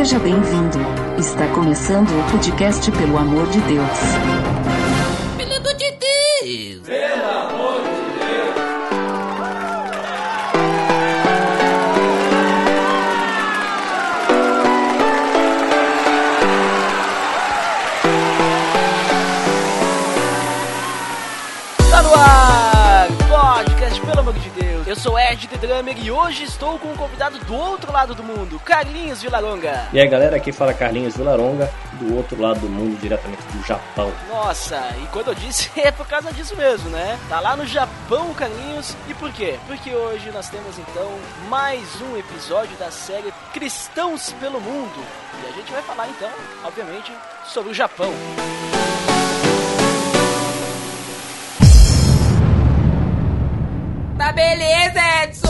Seja bem-vindo. Está começando o podcast Pelo Amor de Deus. Pelo amor de Deus! Pelo amor de Deus! Tá no ar! Podcast, pelo amor de Deus. Eu sou Ed Drummer e hoje estou com um convidado do outro lado do mundo, Carlinhos Vilaronga. E aí galera, aqui fala Carlinhos Vilaronga, do outro lado do mundo, diretamente do Japão. Nossa, e quando eu disse é por causa disso mesmo, né? Tá lá no Japão, Carlinhos. E por quê? Porque hoje nós temos então mais um episódio da série Cristãos pelo Mundo. E a gente vai falar então, obviamente, sobre o Japão. Tá beleza, Edson!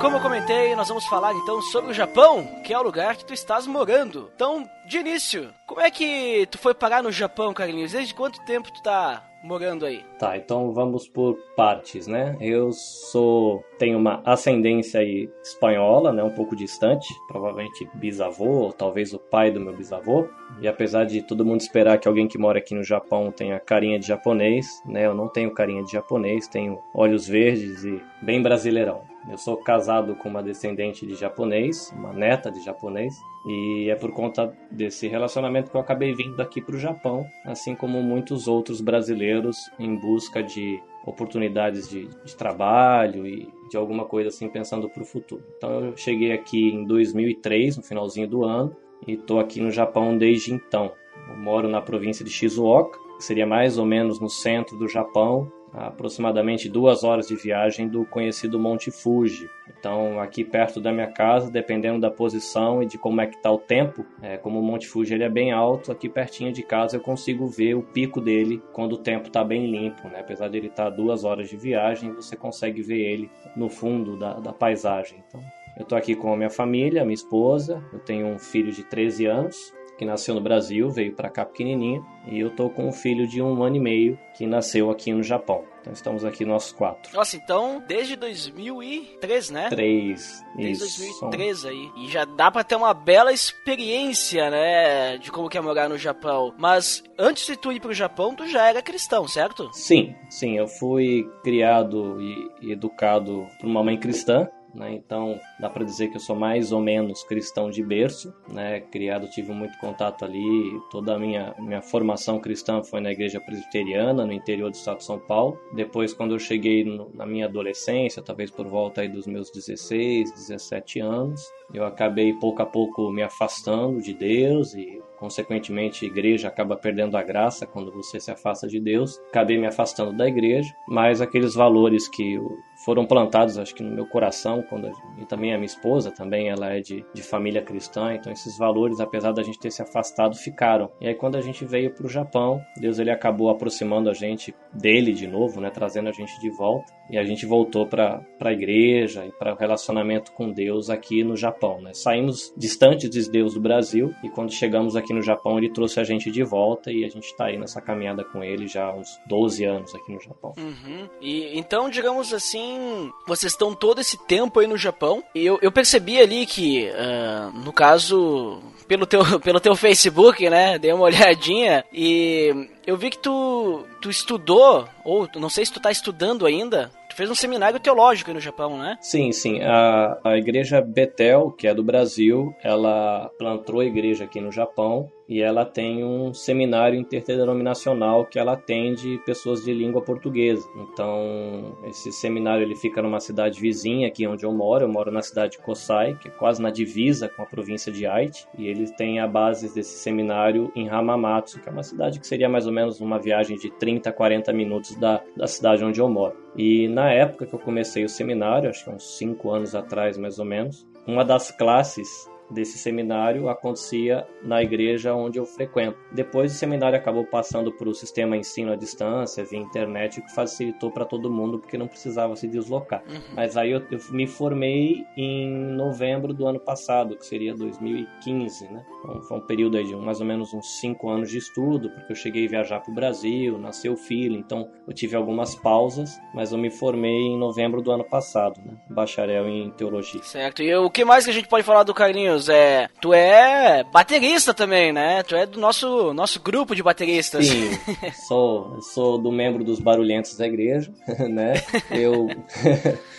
Como eu comentei, nós vamos falar então sobre o Japão, que é o lugar que tu estás morando. Então, de início, como é que tu foi parar no Japão, Carlinhos? Desde quanto tempo tu tá morando aí? Tá, então vamos por partes, né? Eu sou tenho uma ascendência aí espanhola, né, um pouco distante, provavelmente bisavô talvez o pai do meu bisavô. E apesar de todo mundo esperar que alguém que mora aqui no Japão tenha carinha de japonês, né, eu não tenho carinha de japonês, tenho olhos verdes e bem brasileirão. Eu sou casado com uma descendente de japonês, uma neta de japonês, e é por conta desse relacionamento que eu acabei vindo aqui para o Japão, assim como muitos outros brasileiros em busca de oportunidades de, de trabalho e de alguma coisa assim pensando para o futuro. Então eu cheguei aqui em 2003, no finalzinho do ano, e estou aqui no Japão desde então. Eu moro na província de Shizuoka, que seria mais ou menos no centro do Japão, a aproximadamente duas horas de viagem do conhecido Monte Fuji. Então, aqui perto da minha casa, dependendo da posição e de como é que está o tempo, é, como o Monte Fuji ele é bem alto, aqui pertinho de casa eu consigo ver o pico dele quando o tempo está bem limpo. Né? Apesar de ele estar tá duas horas de viagem, você consegue ver ele no fundo da, da paisagem. Então, eu estou aqui com a minha família, minha esposa, eu tenho um filho de 13 anos, que nasceu no Brasil, veio para cá pequenininho, e eu tô com um filho de um ano e meio que nasceu aqui no Japão. Então estamos aqui nós quatro. Nossa, então desde 2003, né? Três. Desde isso. 2003 aí. E já dá pra ter uma bela experiência, né? De como que é morar no Japão. Mas antes de tu ir pro Japão, tu já era cristão, certo? Sim, sim. Eu fui criado e educado por uma mãe cristã. Né? Então dá para dizer que eu sou mais ou menos cristão de berço, né? Criado tive muito contato ali, toda a minha minha formação cristã foi na igreja presbiteriana no interior do estado de São Paulo. Depois quando eu cheguei no, na minha adolescência, talvez por volta aí dos meus 16, 17 anos, eu acabei pouco a pouco me afastando de Deus e consequentemente a igreja acaba perdendo a graça quando você se afasta de Deus. Acabei me afastando da igreja, mas aqueles valores que foram plantados, acho que no meu coração, quando e também a minha esposa, também ela é de, de família cristã, então esses valores, apesar da gente ter se afastado, ficaram. E aí quando a gente veio para o Japão, Deus ele acabou aproximando a gente dele de novo, né, trazendo a gente de volta, e a gente voltou para a igreja e para o relacionamento com Deus aqui no Japão. Né? Saímos distantes de Deus do Brasil e quando chegamos aqui no Japão, ele trouxe a gente de volta e a gente está aí nessa caminhada com ele já há uns 12 anos aqui no Japão. Uhum. E então, digamos assim, vocês estão todo esse tempo aí no Japão. E eu, eu percebi ali que, uh, no caso, pelo teu, pelo teu Facebook, né? Dei uma olhadinha e eu vi que tu, tu estudou, ou não sei se tu tá estudando ainda, fez um seminário teológico no Japão, né? Sim, sim. A, a igreja Betel, que é do Brasil, ela plantou a igreja aqui no Japão e ela tem um seminário interdenominacional que ela atende pessoas de língua portuguesa. Então, esse seminário ele fica numa cidade vizinha aqui onde eu moro. Eu moro na cidade de Kosai, que é quase na divisa com a província de Aichi, e eles têm a base desse seminário em Hamamatsu, que é uma cidade que seria mais ou menos uma viagem de 30, 40 minutos da, da cidade onde eu moro. E na época que eu comecei o seminário, acho que uns 5 anos atrás mais ou menos, uma das classes desse seminário acontecia na igreja onde eu frequento. Depois o seminário acabou passando para o sistema ensino à distância, via internet, o que facilitou para todo mundo porque não precisava se deslocar. Uhum. Mas aí eu, eu, me formei em novembro do ano passado, que seria 2015, né? Então foi um período aí de mais ou menos uns cinco anos de estudo, porque eu cheguei a viajar para o Brasil, nasceu o filho, então eu tive algumas pausas, mas eu me formei em novembro do ano passado, né? Bacharel em teologia. Certo. E o que mais que a gente pode falar do Carlinhos? É. Tu é baterista também, né? Tu é do nosso, nosso grupo de bateristas. Sim, sou, sou do membro dos barulhentos da igreja, né? Eu.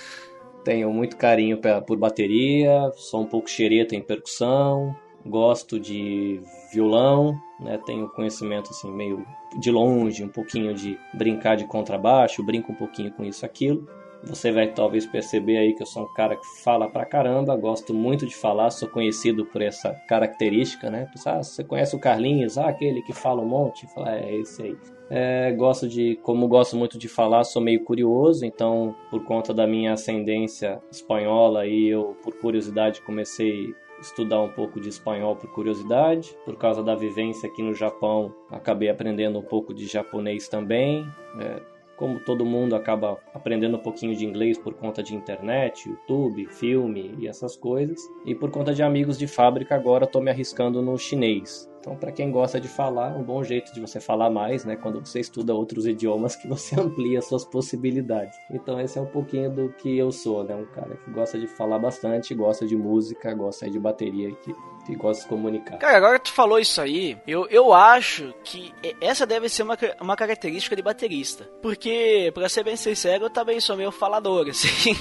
tenho muito carinho por bateria, sou um pouco xereta em percussão, gosto de violão, né? Tenho conhecimento assim meio de longe, um pouquinho de brincar de contrabaixo, brinco um pouquinho com isso aquilo. Você vai talvez perceber aí que eu sou um cara que fala pra caramba, gosto muito de falar, sou conhecido por essa característica, né? Ah, você conhece o Carlinhos? Ah, aquele que fala um monte? Fala, é esse aí. É, gosto de, como gosto muito de falar, sou meio curioso, então por conta da minha ascendência espanhola e eu por curiosidade comecei estudar um pouco de espanhol por curiosidade. Por causa da vivência aqui no Japão, acabei aprendendo um pouco de japonês também. É, como todo mundo acaba aprendendo um pouquinho de inglês por conta de internet, YouTube, filme e essas coisas. E por conta de amigos de fábrica, agora estou me arriscando no chinês. Então, para quem gosta de falar, um bom jeito de você falar mais, né? Quando você estuda outros idiomas, que você amplia suas possibilidades. Então, esse é um pouquinho do que eu sou, né? Um cara que gosta de falar bastante, gosta de música, gosta de bateria, que que gosta de comunicar. Cara, agora que tu falou isso aí, eu, eu acho que essa deve ser uma, uma característica de baterista. Porque, pra ser bem sincero, eu também sou meio falador, assim.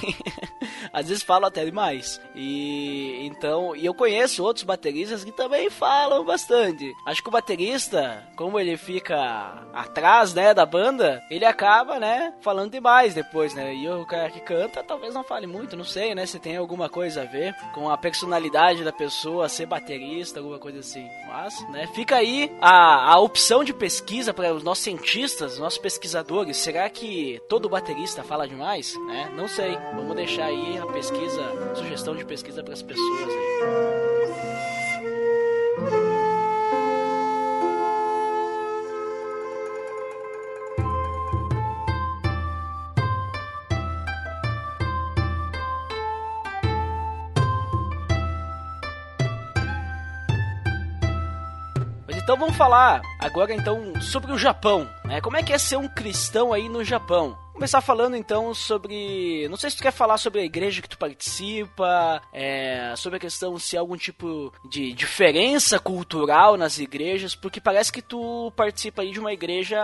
Às vezes falo até demais. E então, e eu conheço outros bateristas que também falam bastante. Acho que o baterista, como ele fica atrás, né, da banda, ele acaba, né, falando demais depois, né? E o cara que canta talvez não fale muito, não sei, né, se tem alguma coisa a ver com a personalidade da pessoa ser baterista, alguma coisa assim. Mas, né, fica aí a, a opção de pesquisa para os nossos cientistas, nossos pesquisadores. Será que todo baterista fala demais? Né? Não sei. Vamos deixar aí a pesquisa, sugestão de pesquisa para as pessoas aí. Então vamos falar agora então sobre o Japão, né? Como é que é ser um cristão aí no Japão? começar falando então sobre. Não sei se tu quer falar sobre a igreja que tu participa, é, sobre a questão se há algum tipo de diferença cultural nas igrejas, porque parece que tu participa aí de uma igreja,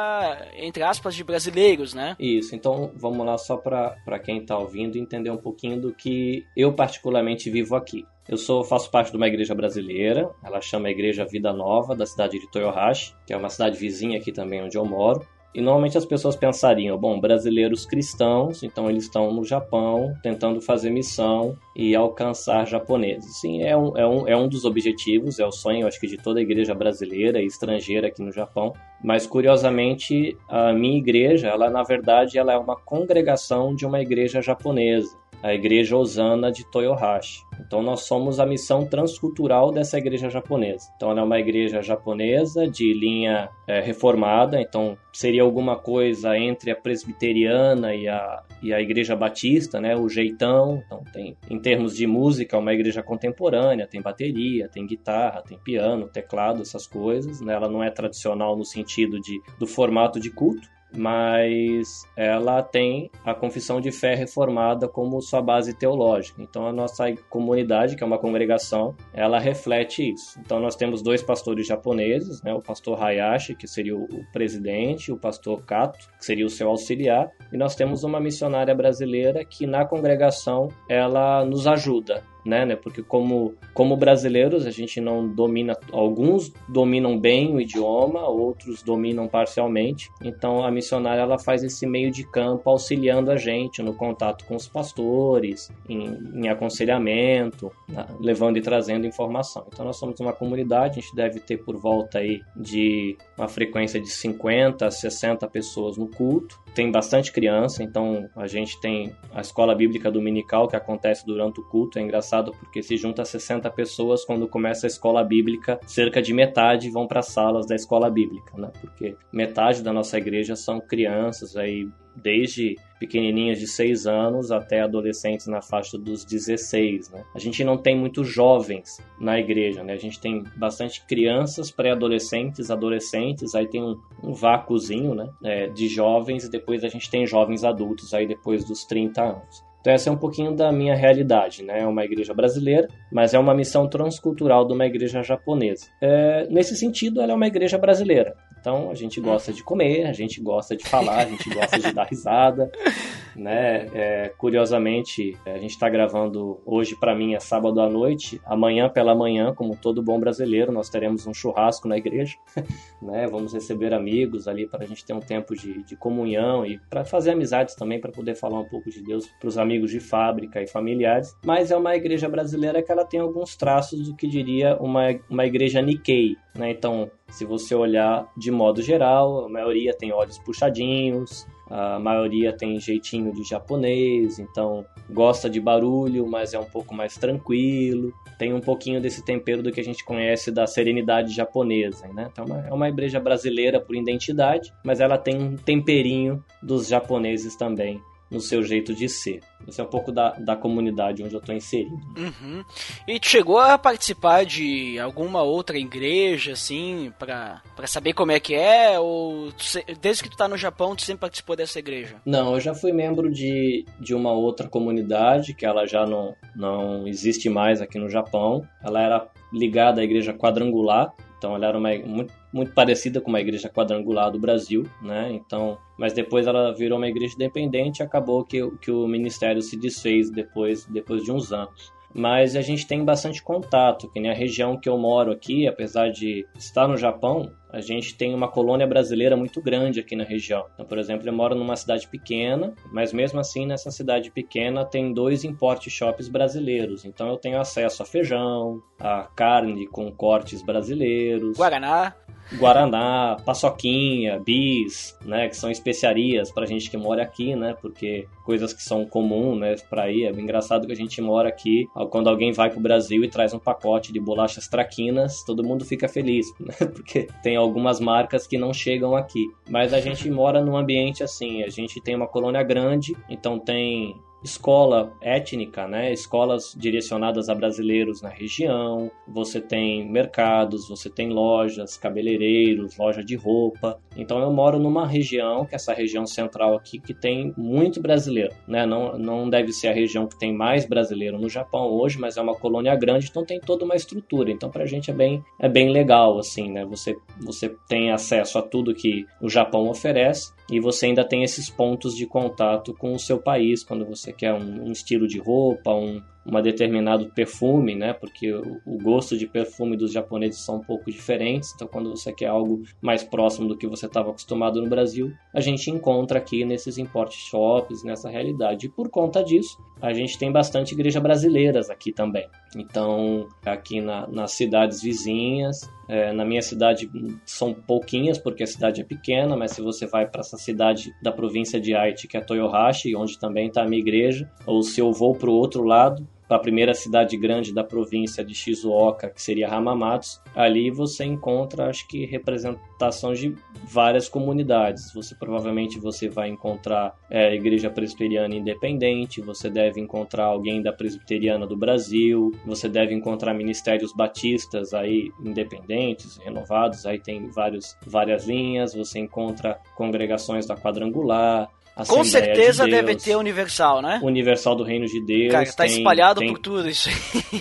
entre aspas, de brasileiros, né? Isso, então vamos lá só para quem está ouvindo entender um pouquinho do que eu particularmente vivo aqui. Eu sou, faço parte de uma igreja brasileira, ela chama a Igreja Vida Nova, da cidade de Toyohashi, que é uma cidade vizinha aqui também onde eu moro. E normalmente as pessoas pensariam, bom, brasileiros cristãos, então eles estão no Japão tentando fazer missão e alcançar japoneses. Sim, é um, é um, é um dos objetivos, é o sonho, acho que, de toda igreja brasileira e estrangeira aqui no Japão. Mas, curiosamente, a minha igreja, ela, na verdade, ela é uma congregação de uma igreja japonesa a Igreja Osana de Toyohashi. Então nós somos a missão transcultural dessa igreja japonesa. Então ela é uma igreja japonesa de linha é, reformada, então seria alguma coisa entre a presbiteriana e a, e a igreja batista, né? O jeitão. Então tem, em termos de música, uma igreja contemporânea, tem bateria, tem guitarra, tem piano, teclado, essas coisas. Né? Ela não é tradicional no sentido de, do formato de culto, mas ela tem a confissão de fé reformada como sua base teológica. Então a nossa comunidade, que é uma congregação, ela reflete isso. Então nós temos dois pastores japoneses, né? o pastor Hayashi, que seria o presidente, o pastor Kato, que seria o seu auxiliar, e nós temos uma missionária brasileira que na congregação ela nos ajuda né, né? Porque como, como brasileiros a gente não domina, alguns dominam bem o idioma, outros dominam parcialmente. Então a missionária ela faz esse meio de campo auxiliando a gente no contato com os pastores, em, em aconselhamento, né, levando e trazendo informação. Então nós somos uma comunidade, a gente deve ter por volta aí de uma frequência de 50 a 60 pessoas no culto. Tem bastante criança, então a gente tem a escola bíblica dominical que acontece durante o culto. É engraçado porque se junta 60 pessoas quando começa a escola bíblica, cerca de metade vão para as salas da escola bíblica, né? Porque metade da nossa igreja são crianças aí desde pequenininhas de 6 anos até adolescentes na faixa dos 16, né? A gente não tem muitos jovens na igreja, né? A gente tem bastante crianças, pré-adolescentes, adolescentes, aí tem um, um vácuozinho, né? É, de jovens e depois a gente tem jovens adultos aí depois dos 30 anos. Então essa é um pouquinho da minha realidade, né? É uma igreja brasileira, mas é uma missão transcultural de uma igreja japonesa. É, nesse sentido, ela é uma igreja brasileira. Então a gente gosta de comer, a gente gosta de falar, a gente gosta de dar risada, né? É, curiosamente, a gente está gravando hoje para mim é sábado à noite, amanhã pela manhã, como todo bom brasileiro, nós teremos um churrasco na igreja, né? Vamos receber amigos ali para a gente ter um tempo de, de comunhão e para fazer amizades também para poder falar um pouco de Deus para os amigos de fábrica e familiares. Mas é uma igreja brasileira que ela tem alguns traços do que diria uma, uma igreja Nikkei, né? Então, se você olhar de modo geral, a maioria tem olhos puxadinhos, a maioria tem jeitinho de japonês, então gosta de barulho, mas é um pouco mais tranquilo. Tem um pouquinho desse tempero do que a gente conhece da serenidade japonesa, né? Então é uma igreja brasileira por identidade, mas ela tem um temperinho dos japoneses também no seu jeito de ser. Esse é um pouco da, da comunidade onde eu estou inserido. Uhum. E tu chegou a participar de alguma outra igreja, assim, pra saber como é que é? Ou desde que tu tá no Japão, tu sempre participou dessa igreja? Não, eu já fui membro de, de uma outra comunidade, que ela já não, não existe mais aqui no Japão. Ela era ligada à igreja quadrangular, então ela era uma, muito, muito parecida com uma igreja quadrangular do Brasil, né? Então, mas depois ela virou uma igreja independente e acabou que, que o ministério se desfez depois, depois de uns anos mas a gente tem bastante contato, que nem a região que eu moro aqui, apesar de estar no Japão, a gente tem uma colônia brasileira muito grande aqui na região. Então, por exemplo, eu moro numa cidade pequena, mas mesmo assim nessa cidade pequena tem dois import shops brasileiros. Então eu tenho acesso a feijão, a carne com cortes brasileiros, Guaraná, Guaraná, paçoquinha, bis, né, que são especiarias pra gente que mora aqui, né, porque coisas que são comuns, né, pra ir, é engraçado que a gente mora aqui, quando alguém vai pro Brasil e traz um pacote de bolachas traquinas, todo mundo fica feliz, né, porque tem algumas marcas que não chegam aqui. Mas a gente mora num ambiente assim, a gente tem uma colônia grande, então tem escola étnica, né? Escolas direcionadas a brasileiros na região. Você tem mercados, você tem lojas, cabeleireiros, loja de roupa. Então eu moro numa região, que é essa região central aqui, que tem muito brasileiro, né? Não, não deve ser a região que tem mais brasileiro no Japão hoje, mas é uma colônia grande, então tem toda uma estrutura. Então pra gente é bem, é bem legal, assim, né? Você, você tem acesso a tudo que o Japão oferece e você ainda tem esses pontos de contato com o seu país quando você quer um, um estilo de roupa, um, uma determinado perfume, né? Porque o, o, gosto de perfume dos japoneses são um pouco diferentes. Então, quando você quer algo mais próximo do que você estava acostumado no Brasil, a gente encontra aqui nesses import shops, nessa realidade. E por conta disso, a gente tem bastante igreja brasileiras aqui também. Então, aqui na, nas cidades vizinhas, é, na minha cidade são pouquinhas, porque a cidade é pequena, mas se você vai para essa cidade da província de Aichi, que é Toyohashi, onde também está a minha igreja, ou se eu vou para o outro lado, para a primeira cidade grande da província de Shizuoka, que seria Hamamatsu, ali você encontra, acho que, representações de várias comunidades. Você provavelmente você vai encontrar é, Igreja Presbiteriana Independente, você deve encontrar alguém da Presbiteriana do Brasil, você deve encontrar ministérios batistas aí independentes, renovados, aí tem vários, várias linhas, você encontra congregações da Quadrangular, com certeza de deve ter Universal, né? Universal do Reino de Deus. Cara, tá tem, espalhado tem, por tudo isso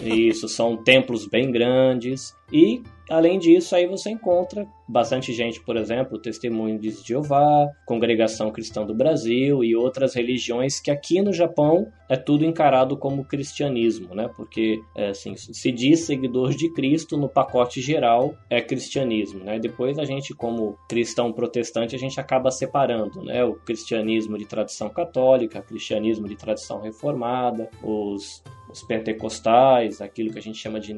Isso, são templos bem grandes. E, além disso, aí você encontra bastante gente, por exemplo, Testemunho de Jeová, Congregação Cristã do Brasil e outras religiões que aqui no Japão é tudo encarado como cristianismo, né? Porque é, assim, se diz seguidor de Cristo no pacote geral é cristianismo, né? Depois a gente, como cristão protestante, a gente acaba separando, né? O cristianismo de tradição católica, cristianismo de tradição reformada, os os pentecostais, aquilo que a gente chama de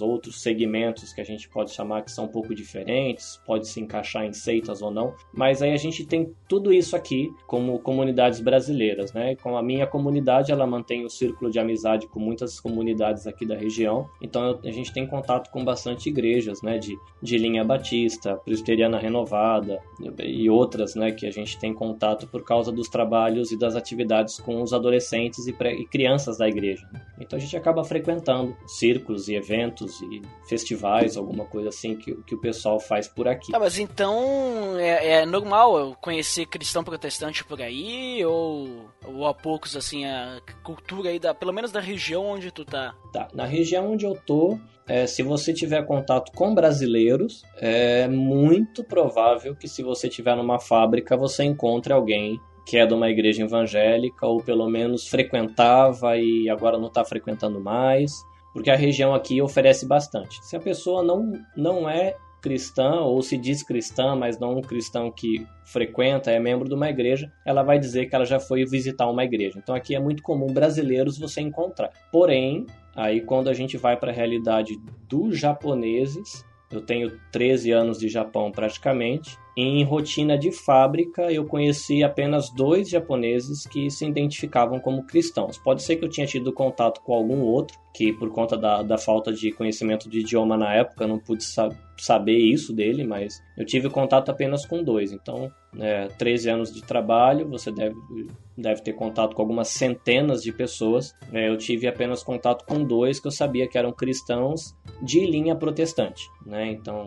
outros segmentos que a gente pode chamar que são um pouco diferentes, pode se encaixar em seitas ou não, mas aí a gente tem tudo isso aqui como comunidades brasileiras, né? Com a minha comunidade, ela mantém o círculo de amizade com muitas comunidades aqui da região, então a gente tem contato com bastante igrejas, né? De, de linha batista, presbiteriana renovada e outras, né? Que a gente tem contato por causa dos trabalhos e das atividades com os adolescentes e, e crianças da igreja. Então a gente acaba frequentando círculos e eventos e festivais, alguma coisa assim que, que o pessoal faz por aqui. Tá, mas então é, é normal eu conhecer cristão protestante por aí ou, ou há poucos assim a cultura aí da, pelo menos da região onde tu tá? Tá, na região onde eu tô, é, se você tiver contato com brasileiros, é muito provável que se você tiver numa fábrica você encontre alguém que é de uma igreja evangélica ou pelo menos frequentava e agora não está frequentando mais, porque a região aqui oferece bastante. Se a pessoa não, não é cristã ou se diz cristã, mas não um cristão que frequenta, é membro de uma igreja, ela vai dizer que ela já foi visitar uma igreja. Então aqui é muito comum brasileiros você encontrar. Porém, aí quando a gente vai para a realidade dos japoneses, eu tenho 13 anos de Japão praticamente, em rotina de fábrica, eu conheci apenas dois japoneses que se identificavam como cristãos. Pode ser que eu tinha tido contato com algum outro, que por conta da, da falta de conhecimento de idioma na época, eu não pude sa saber isso dele, mas eu tive contato apenas com dois. Então, é, 13 anos de trabalho, você deve, deve ter contato com algumas centenas de pessoas. É, eu tive apenas contato com dois que eu sabia que eram cristãos de linha protestante. Né? Então,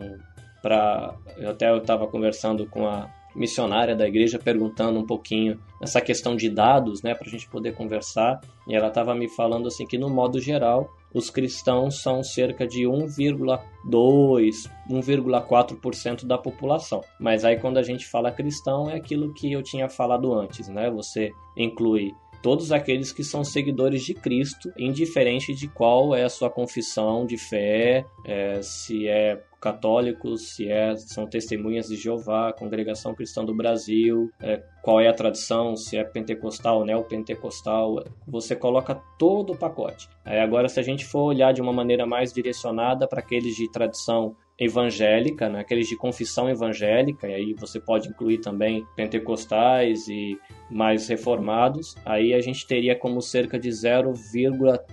para eu até estava conversando com a missionária da igreja perguntando um pouquinho essa questão de dados, né, para a gente poder conversar. E ela estava me falando assim que no modo geral os cristãos são cerca de 1,2, 1,4% da população. Mas aí quando a gente fala cristão é aquilo que eu tinha falado antes, né? Você inclui todos aqueles que são seguidores de Cristo, indiferente de qual é a sua confissão de fé, é, se é católicos, se é, são testemunhas de Jeová, Congregação Cristã do Brasil, é, qual é a tradição, se é pentecostal, neopentecostal, você coloca todo o pacote. Agora, se a gente for olhar de uma maneira mais direcionada para aqueles de tradição evangélica, né? aqueles de confissão evangélica, e aí você pode incluir também pentecostais e mais reformados, aí a gente teria como cerca de 0,3,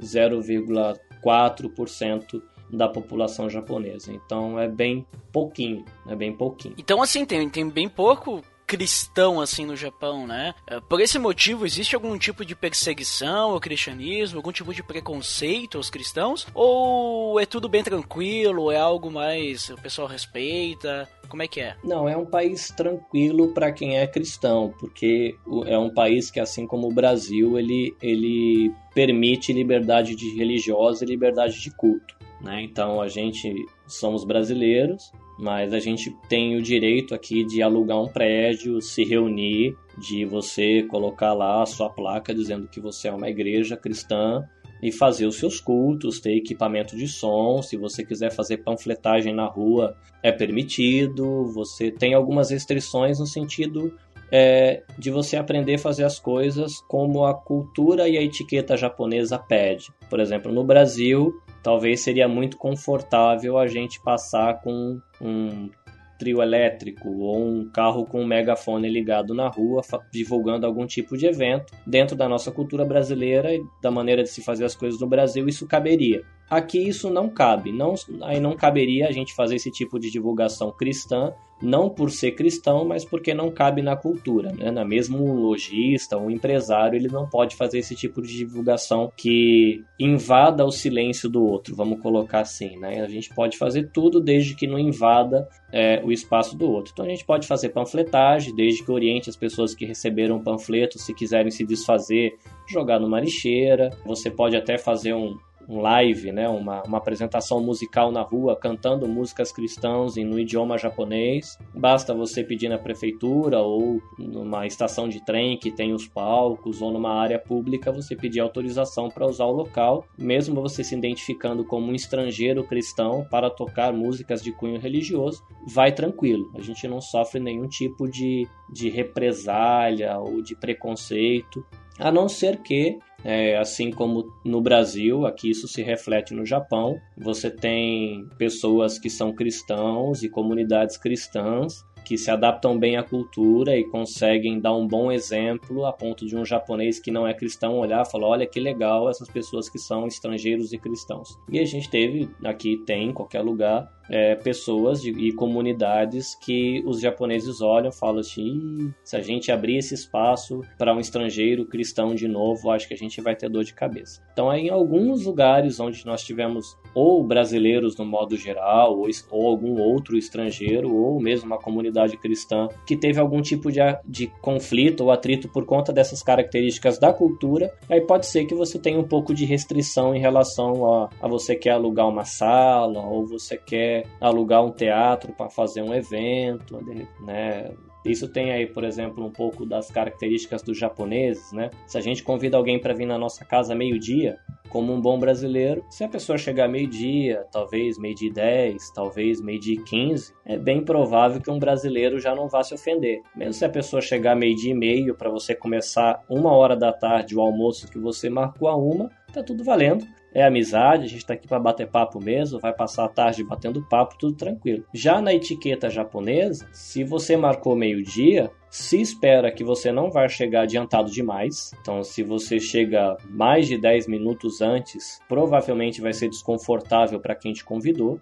0,4% da população japonesa. Então é bem pouquinho, é bem pouquinho. Então assim, tem, tem bem pouco cristão assim no Japão, né? É, por esse motivo, existe algum tipo de perseguição ao cristianismo, algum tipo de preconceito aos cristãos? Ou é tudo bem tranquilo, é algo mais o pessoal respeita? Como é que é? Não, é um país tranquilo para quem é cristão, porque é um país que assim como o Brasil, ele ele permite liberdade de religiosa e liberdade de culto. Né? Então a gente somos brasileiros, mas a gente tem o direito aqui de alugar um prédio, se reunir, de você colocar lá a sua placa dizendo que você é uma igreja cristã e fazer os seus cultos, ter equipamento de som. Se você quiser fazer panfletagem na rua, é permitido. Você tem algumas restrições no sentido é, de você aprender a fazer as coisas como a cultura e a etiqueta japonesa pede. Por exemplo, no Brasil, talvez seria muito confortável a gente passar com um trio elétrico ou um carro com um megafone ligado na rua, divulgando algum tipo de evento. Dentro da nossa cultura brasileira e da maneira de se fazer as coisas no Brasil, isso caberia. Aqui isso não cabe, não, aí não caberia a gente fazer esse tipo de divulgação cristã, não por ser cristão, mas porque não cabe na cultura. Né? Na mesmo um lojista, um empresário, ele não pode fazer esse tipo de divulgação que invada o silêncio do outro, vamos colocar assim. Né? A gente pode fazer tudo desde que não invada é, o espaço do outro. Então a gente pode fazer panfletagem, desde que oriente as pessoas que receberam o panfleto, se quiserem se desfazer, jogar numa lixeira. Você pode até fazer um, um live, né, uma, uma apresentação musical na rua cantando músicas cristãs no idioma japonês. Basta você pedir na prefeitura ou numa estação de trem que tem os palcos ou numa área pública você pedir autorização para usar o local, mesmo você se identificando como um estrangeiro cristão para tocar músicas de cunho religioso, vai tranquilo. A gente não sofre nenhum tipo de, de represália ou de preconceito, a não ser que é, assim como no Brasil, aqui isso se reflete no Japão. Você tem pessoas que são cristãos e comunidades cristãs que se adaptam bem à cultura e conseguem dar um bom exemplo a ponto de um japonês que não é cristão olhar e falar: olha que legal essas pessoas que são estrangeiros e cristãos. E a gente teve, aqui tem em qualquer lugar, é, pessoas de, e comunidades que os japoneses olham e falam assim: se a gente abrir esse espaço para um estrangeiro cristão de novo, acho que a gente vai ter dor de cabeça. Então, aí, em alguns lugares onde nós tivemos ou brasileiros no modo geral, ou, ou algum outro estrangeiro, ou mesmo uma comunidade cristã que teve algum tipo de, de conflito ou atrito por conta dessas características da cultura, aí pode ser que você tenha um pouco de restrição em relação a, a você quer alugar uma sala ou você quer alugar um teatro para fazer um evento, né? Isso tem aí, por exemplo, um pouco das características dos japoneses, né? Se a gente convida alguém para vir na nossa casa meio-dia, como um bom brasileiro, se a pessoa chegar meio-dia, talvez meio-dia 10, talvez meio-dia 15, é bem provável que um brasileiro já não vá se ofender. Mesmo se a pessoa chegar meio-dia e meio para você começar uma hora da tarde o almoço que você marcou a uma, tá tudo valendo é amizade, a gente está aqui para bater papo mesmo, vai passar a tarde batendo papo, tudo tranquilo. Já na etiqueta japonesa, se você marcou meio-dia, se espera que você não vai chegar adiantado demais. Então, se você chega mais de 10 minutos antes, provavelmente vai ser desconfortável para quem te convidou.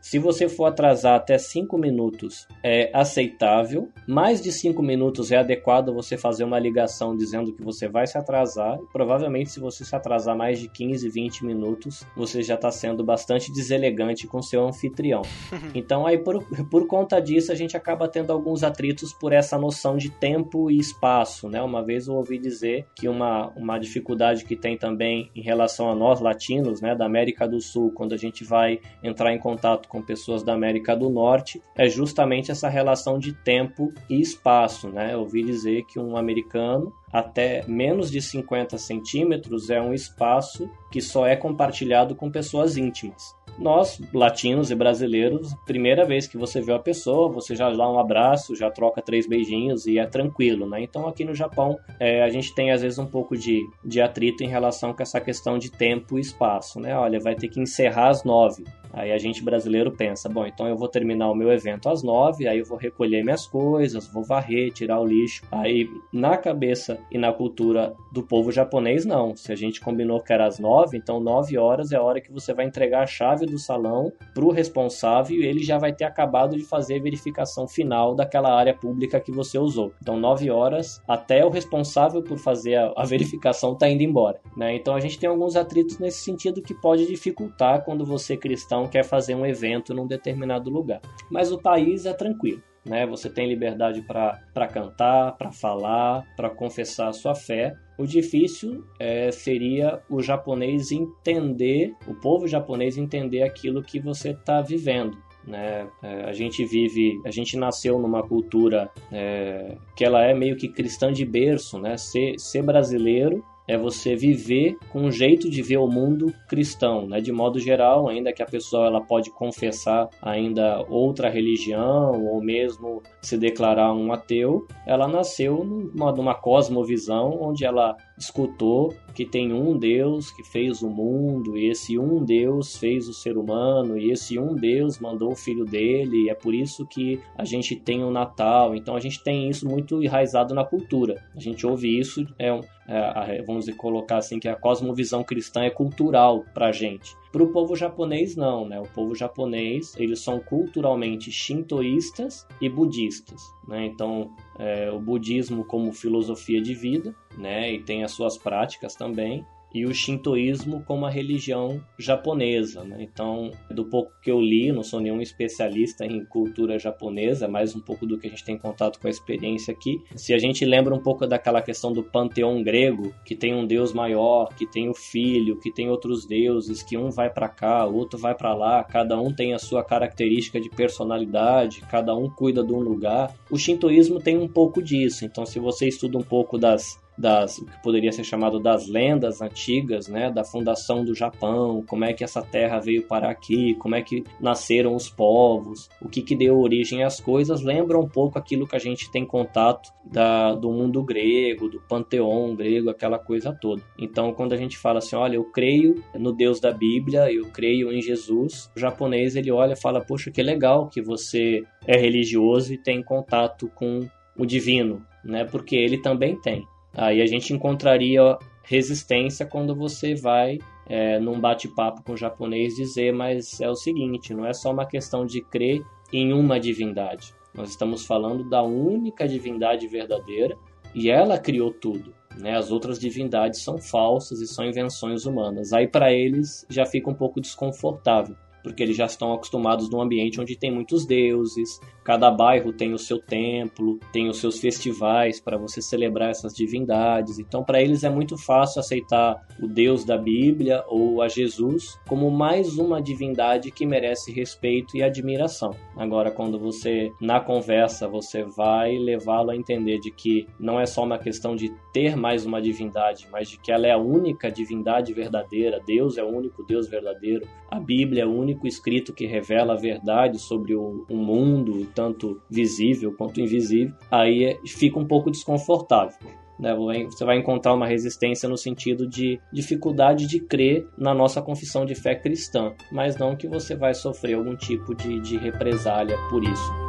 Se você for atrasar até 5 minutos, é aceitável. Mais de 5 minutos é adequado você fazer uma ligação dizendo que você vai se atrasar. E provavelmente, se você se atrasar mais de 15, 20 minutos, você já está sendo bastante deselegante com seu anfitrião. Então, aí por, por conta disso, a gente acaba tendo alguns atritos por essa noção de tempo e espaço. Né? Uma vez eu ouvi dizer que uma, uma dificuldade que tem também em relação a nós latinos, né, da América do Sul, quando a gente vai entrar em contato com pessoas da América do Norte é justamente essa relação de tempo e espaço. Né? Eu ouvi dizer que um americano até menos de 50 centímetros é um espaço que só é compartilhado com pessoas íntimas nós, latinos e brasileiros, primeira vez que você vê a pessoa, você já dá um abraço, já troca três beijinhos e é tranquilo, né? Então aqui no Japão é, a gente tem às vezes um pouco de, de atrito em relação com essa questão de tempo e espaço, né? Olha, vai ter que encerrar às nove. Aí a gente brasileiro pensa, bom, então eu vou terminar o meu evento às nove, aí eu vou recolher minhas coisas, vou varrer, tirar o lixo. Aí na cabeça e na cultura do povo japonês, não. Se a gente combinou que era às nove, então nove horas é a hora que você vai entregar a chave do salão para o responsável e ele já vai ter acabado de fazer a verificação final daquela área pública que você usou. Então nove horas até o responsável por fazer a, a verificação está indo embora. Né? Então a gente tem alguns atritos nesse sentido que pode dificultar quando você cristão quer fazer um evento num determinado lugar. Mas o país é tranquilo. Né? Você tem liberdade para cantar, para falar, para confessar a sua fé. O difícil é, seria o japonês entender, o povo japonês entender aquilo que você está vivendo. Né? É, a gente vive, a gente nasceu numa cultura é, que ela é meio que cristã de berço, né? Ser, ser brasileiro é você viver com um jeito de ver o mundo cristão, né? De modo geral, ainda que a pessoa ela pode confessar ainda outra religião ou mesmo se declarar um ateu, ela nasceu numa, numa cosmovisão onde ela escutou que tem um Deus que fez o mundo, e esse um Deus fez o ser humano, e esse um Deus mandou o filho dele, e é por isso que a gente tem o Natal. Então a gente tem isso muito enraizado na cultura. A gente ouve isso, é, é vamos colocar assim, que a cosmovisão cristã é cultural pra gente. Para o povo japonês, não, né? O povo japonês, eles são culturalmente shintoístas e budistas, né? Então, é, o budismo como filosofia de vida, né? E tem as suas práticas também. E o shintoísmo como a religião japonesa. Né? Então, do pouco que eu li, não sou nenhum especialista em cultura japonesa, mais um pouco do que a gente tem contato com a experiência aqui. Se a gente lembra um pouco daquela questão do panteão grego, que tem um deus maior, que tem o filho, que tem outros deuses, que um vai para cá, outro vai para lá, cada um tem a sua característica de personalidade, cada um cuida de um lugar. O shintoísmo tem um pouco disso. Então, se você estuda um pouco das das o que poderia ser chamado das lendas antigas, né, da fundação do Japão, como é que essa terra veio parar aqui, como é que nasceram os povos, o que que deu origem às coisas, lembra um pouco aquilo que a gente tem contato da, do mundo grego, do panteão grego, aquela coisa toda. Então, quando a gente fala assim, olha, eu creio no Deus da Bíblia, eu creio em Jesus, o japonês ele olha e fala, poxa, que legal que você é religioso e tem contato com o divino, né? Porque ele também tem. Aí a gente encontraria resistência quando você vai é, num bate-papo com o japonês dizer, mas é o seguinte, não é só uma questão de crer em uma divindade. Nós estamos falando da única divindade verdadeira e ela criou tudo. Né? As outras divindades são falsas e são invenções humanas. Aí para eles já fica um pouco desconfortável porque eles já estão acostumados num ambiente onde tem muitos deuses, cada bairro tem o seu templo, tem os seus festivais para você celebrar essas divindades. Então, para eles é muito fácil aceitar o Deus da Bíblia ou a Jesus como mais uma divindade que merece respeito e admiração. Agora, quando você na conversa você vai levá-lo a entender de que não é só uma questão de ter mais uma divindade, mas de que ela é a única divindade verdadeira, Deus é o único Deus verdadeiro, a Bíblia é o único único escrito que revela a verdade sobre o, o mundo, tanto visível quanto invisível, aí é, fica um pouco desconfortável. Né? Você vai encontrar uma resistência no sentido de dificuldade de crer na nossa confissão de fé cristã, mas não que você vai sofrer algum tipo de, de represália por isso.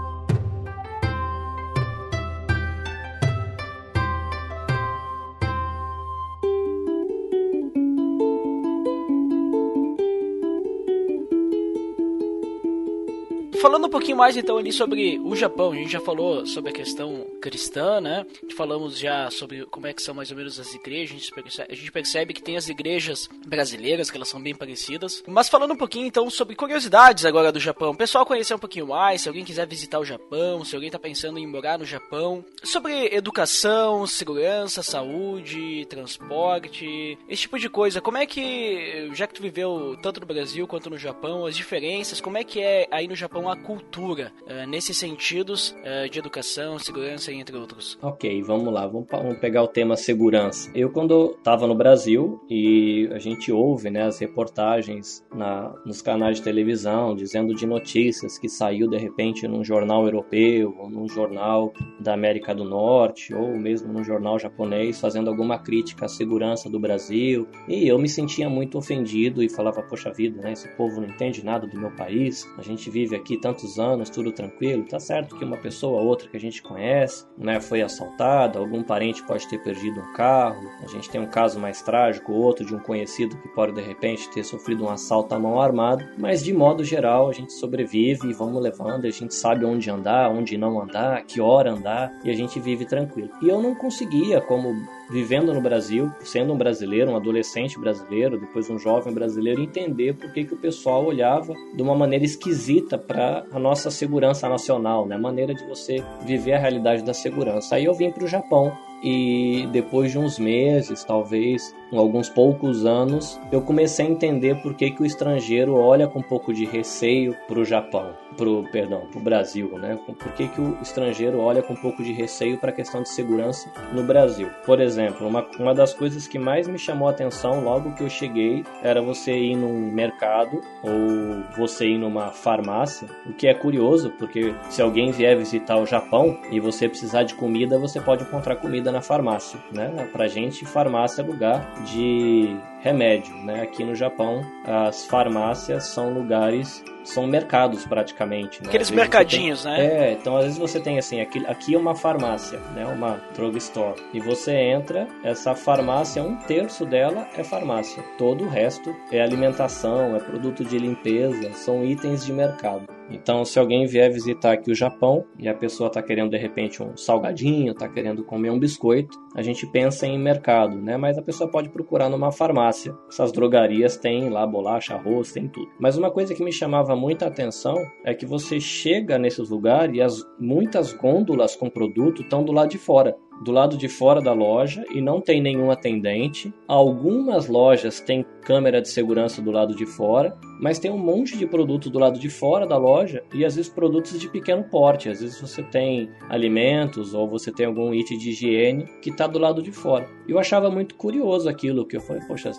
Falando um pouquinho mais então ali sobre o Japão, a gente já falou sobre a questão cristã, né? Falamos já sobre como é que são mais ou menos as igrejas, a gente, percebe, a gente percebe que tem as igrejas brasileiras, que elas são bem parecidas. Mas falando um pouquinho então sobre curiosidades agora do Japão, o pessoal conhecer um pouquinho mais, se alguém quiser visitar o Japão, se alguém está pensando em morar no Japão, sobre educação, segurança, saúde, transporte, esse tipo de coisa. Como é que, já que tu viveu tanto no Brasil quanto no Japão, as diferenças, como é que é aí no Japão cultura uh, nesses sentidos uh, de educação, segurança, entre outros. Ok, vamos lá, vamos, vamos pegar o tema segurança. Eu, quando estava no Brasil e a gente ouve né, as reportagens na, nos canais de televisão dizendo de notícias que saiu de repente num jornal europeu ou num jornal da América do Norte ou mesmo num jornal japonês fazendo alguma crítica à segurança do Brasil e eu me sentia muito ofendido e falava, poxa vida, né, esse povo não entende nada do meu país, a gente vive aqui tantos anos, tudo tranquilo. Tá certo que uma pessoa ou outra que a gente conhece, né, foi assaltada, algum parente pode ter perdido um carro. A gente tem um caso mais trágico, outro de um conhecido que pode de repente ter sofrido um assalto à mão armada, mas de modo geral a gente sobrevive e vamos levando, a gente sabe onde andar, onde não andar, que hora andar e a gente vive tranquilo. E eu não conseguia como vivendo no Brasil, sendo um brasileiro, um adolescente brasileiro, depois um jovem brasileiro, entender por que, que o pessoal olhava de uma maneira esquisita para a nossa segurança nacional, né? a maneira de você viver a realidade da segurança. Aí eu vim para o Japão e depois de uns meses, talvez alguns poucos anos, eu comecei a entender por que, que o estrangeiro olha com um pouco de receio para o Japão, pro, perdão, para o Brasil, né? Por que, que o estrangeiro olha com um pouco de receio para a questão de segurança no Brasil? Por exemplo, uma, uma das coisas que mais me chamou a atenção logo que eu cheguei era você ir num mercado ou você ir numa farmácia, o que é curioso, porque se alguém vier visitar o Japão e você precisar de comida, você pode encontrar comida na farmácia, né? Pra gente, farmácia é lugar de remédio, né? Aqui no Japão, as farmácias são lugares são mercados praticamente. Né? Aqueles mercadinhos, tem, né? É, então às vezes você tem assim, aqui, aqui é uma farmácia, né? Uma drugstore. E você entra, essa farmácia, um terço dela é farmácia. Todo o resto é alimentação, é produto de limpeza, são itens de mercado. Então, se alguém vier visitar aqui o Japão e a pessoa está querendo de repente um salgadinho, está querendo comer um biscoito, a gente pensa em mercado, né? Mas a pessoa pode procurar numa farmácia essas drogarias têm lá bolacha, arroz, tem tudo. Mas uma coisa que me chamava muita atenção é que você chega nesses lugares e as, muitas gôndolas com produto estão do lado de fora do lado de fora da loja e não tem nenhum atendente. Algumas lojas têm câmera de segurança do lado de fora, mas tem um monte de produto do lado de fora da loja e às vezes produtos de pequeno porte. Às vezes você tem alimentos ou você tem algum item de higiene que está do lado de fora. Eu achava muito curioso aquilo, que eu falei, poxa,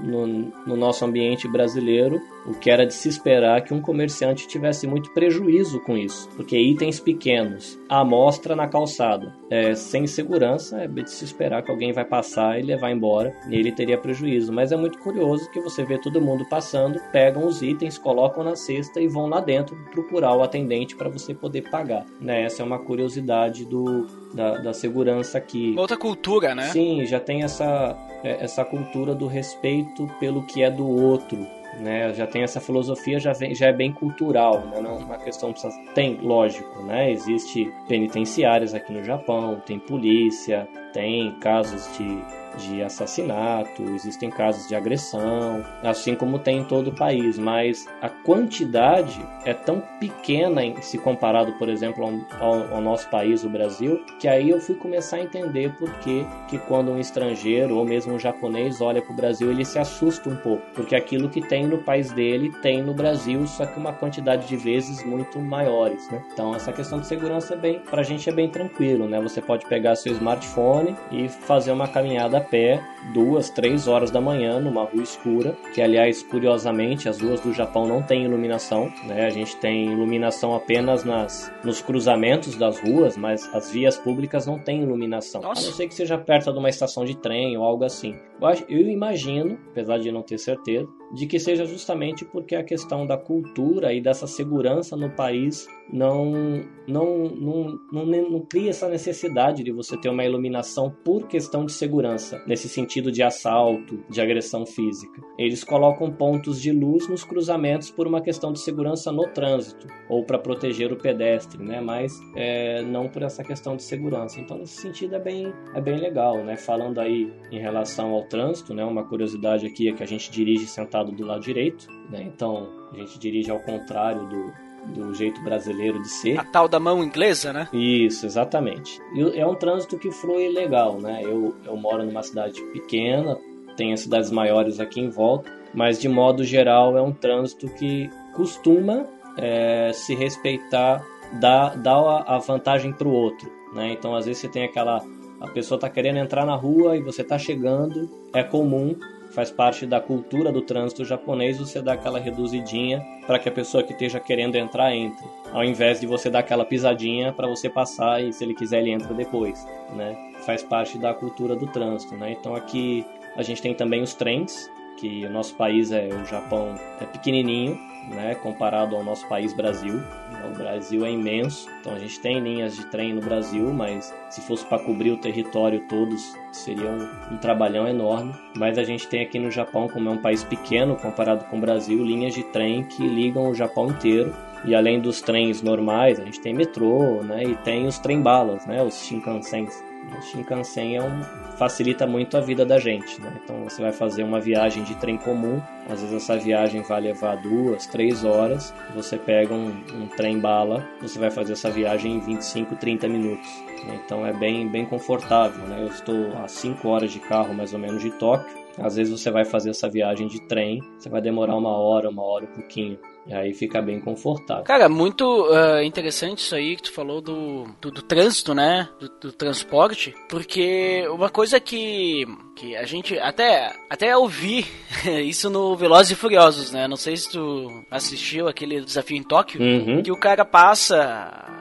no, no nosso ambiente brasileiro, o que era de se esperar que um comerciante tivesse muito prejuízo com isso, porque itens pequenos, a amostra na calçada, é, sem segurança, é de se esperar que alguém vai passar e levar embora, e ele teria prejuízo. Mas é muito curioso que você vê todo mundo passando, pegam os itens, colocam na cesta e vão lá dentro procurar o atendente para você poder pagar. Né? Essa é uma curiosidade do, da, da segurança aqui. Outra cultura, né? Sim, já tem essa, é, essa cultura do respeito pelo que é do outro né? Já tem essa filosofia, já, vem, já é bem cultural, né? Não é uma questão precisa... tem, lógico, né? Existe penitenciárias aqui no Japão, tem polícia, tem casos de de assassinato, existem casos de agressão, assim como tem em todo o país, mas a quantidade é tão pequena em, se comparado, por exemplo, ao, ao, nosso país, o Brasil, que aí eu fui começar a entender por que, que quando um estrangeiro ou mesmo um japonês olha para o Brasil, ele se assusta um pouco, porque aquilo que tem no país dele tem no Brasil, só que uma quantidade de vezes muito maiores, né? Então essa questão de segurança é bem, pra gente é bem tranquilo, né? Você pode pegar seu smartphone e fazer uma caminhada a pé duas, três horas da manhã numa rua escura, que aliás, curiosamente, as ruas do Japão não têm iluminação, né? A gente tem iluminação apenas nas, nos cruzamentos das ruas, mas as vias públicas não têm iluminação. Nossa. A não ser que seja perto de uma estação de trem ou algo assim. Eu imagino, apesar de não ter certeza, de que seja justamente porque a questão da cultura e dessa segurança no país não, não, não, não, não, cria essa necessidade de você ter uma iluminação por questão de segurança, nesse sentido de assalto, de agressão física. Eles colocam pontos de luz nos cruzamentos por uma questão de segurança no trânsito, ou para proteger o pedestre, né? mas é, não por essa questão de segurança. Então, nesse sentido, é bem, é bem legal. Né? Falando aí em relação ao trânsito, né? uma curiosidade aqui é que a gente dirige sentado do lado direito, né? então a gente dirige ao contrário do, do jeito brasileiro de ser. A tal da mão inglesa, né? Isso, exatamente. E é um trânsito que flui legal, né? Eu, eu moro numa cidade pequena, tem as cidades maiores aqui em volta, mas de modo geral é um trânsito que costuma é, se respeitar, dar, dar a vantagem para o outro, né? Então às vezes você tem aquela a pessoa está querendo entrar na rua e você está chegando, é comum faz parte da cultura do trânsito japonês você dar aquela reduzidinha para que a pessoa que esteja querendo entrar entre, ao invés de você dar aquela pisadinha para você passar e se ele quiser ele entra depois, né? Faz parte da cultura do trânsito, né? Então aqui a gente tem também os trens, que o nosso país é o Japão é pequenininho, né, comparado ao nosso país Brasil. O Brasil é imenso, então a gente tem linhas de trem no Brasil, mas se fosse para cobrir o território todos, seria um, um, trabalhão enorme. Mas a gente tem aqui no Japão, como é um país pequeno comparado com o Brasil, linhas de trem que ligam o Japão inteiro. E além dos trens normais, a gente tem metrô, né, e tem os trem-balas, né, os Shinkansens. Shinkansen é um, facilita muito a vida da gente, né? Então você vai fazer uma viagem de trem comum, às vezes essa viagem vai levar duas, três horas, você pega um, um trem bala, você vai fazer essa viagem em 25, 30 minutos. Né? Então é bem, bem confortável, né? Eu estou a 5 horas de carro mais ou menos de Tóquio, às vezes você vai fazer essa viagem de trem, você vai demorar uma hora, uma hora e pouquinho. E aí fica bem confortável. Cara, muito uh, interessante isso aí que tu falou do, do, do trânsito, né? Do, do, transporte. Porque uma coisa que, que a gente até, até ouvi isso no Velozes e Furiosos, né? Não sei se tu assistiu aquele desafio em Tóquio, uhum. que o cara passa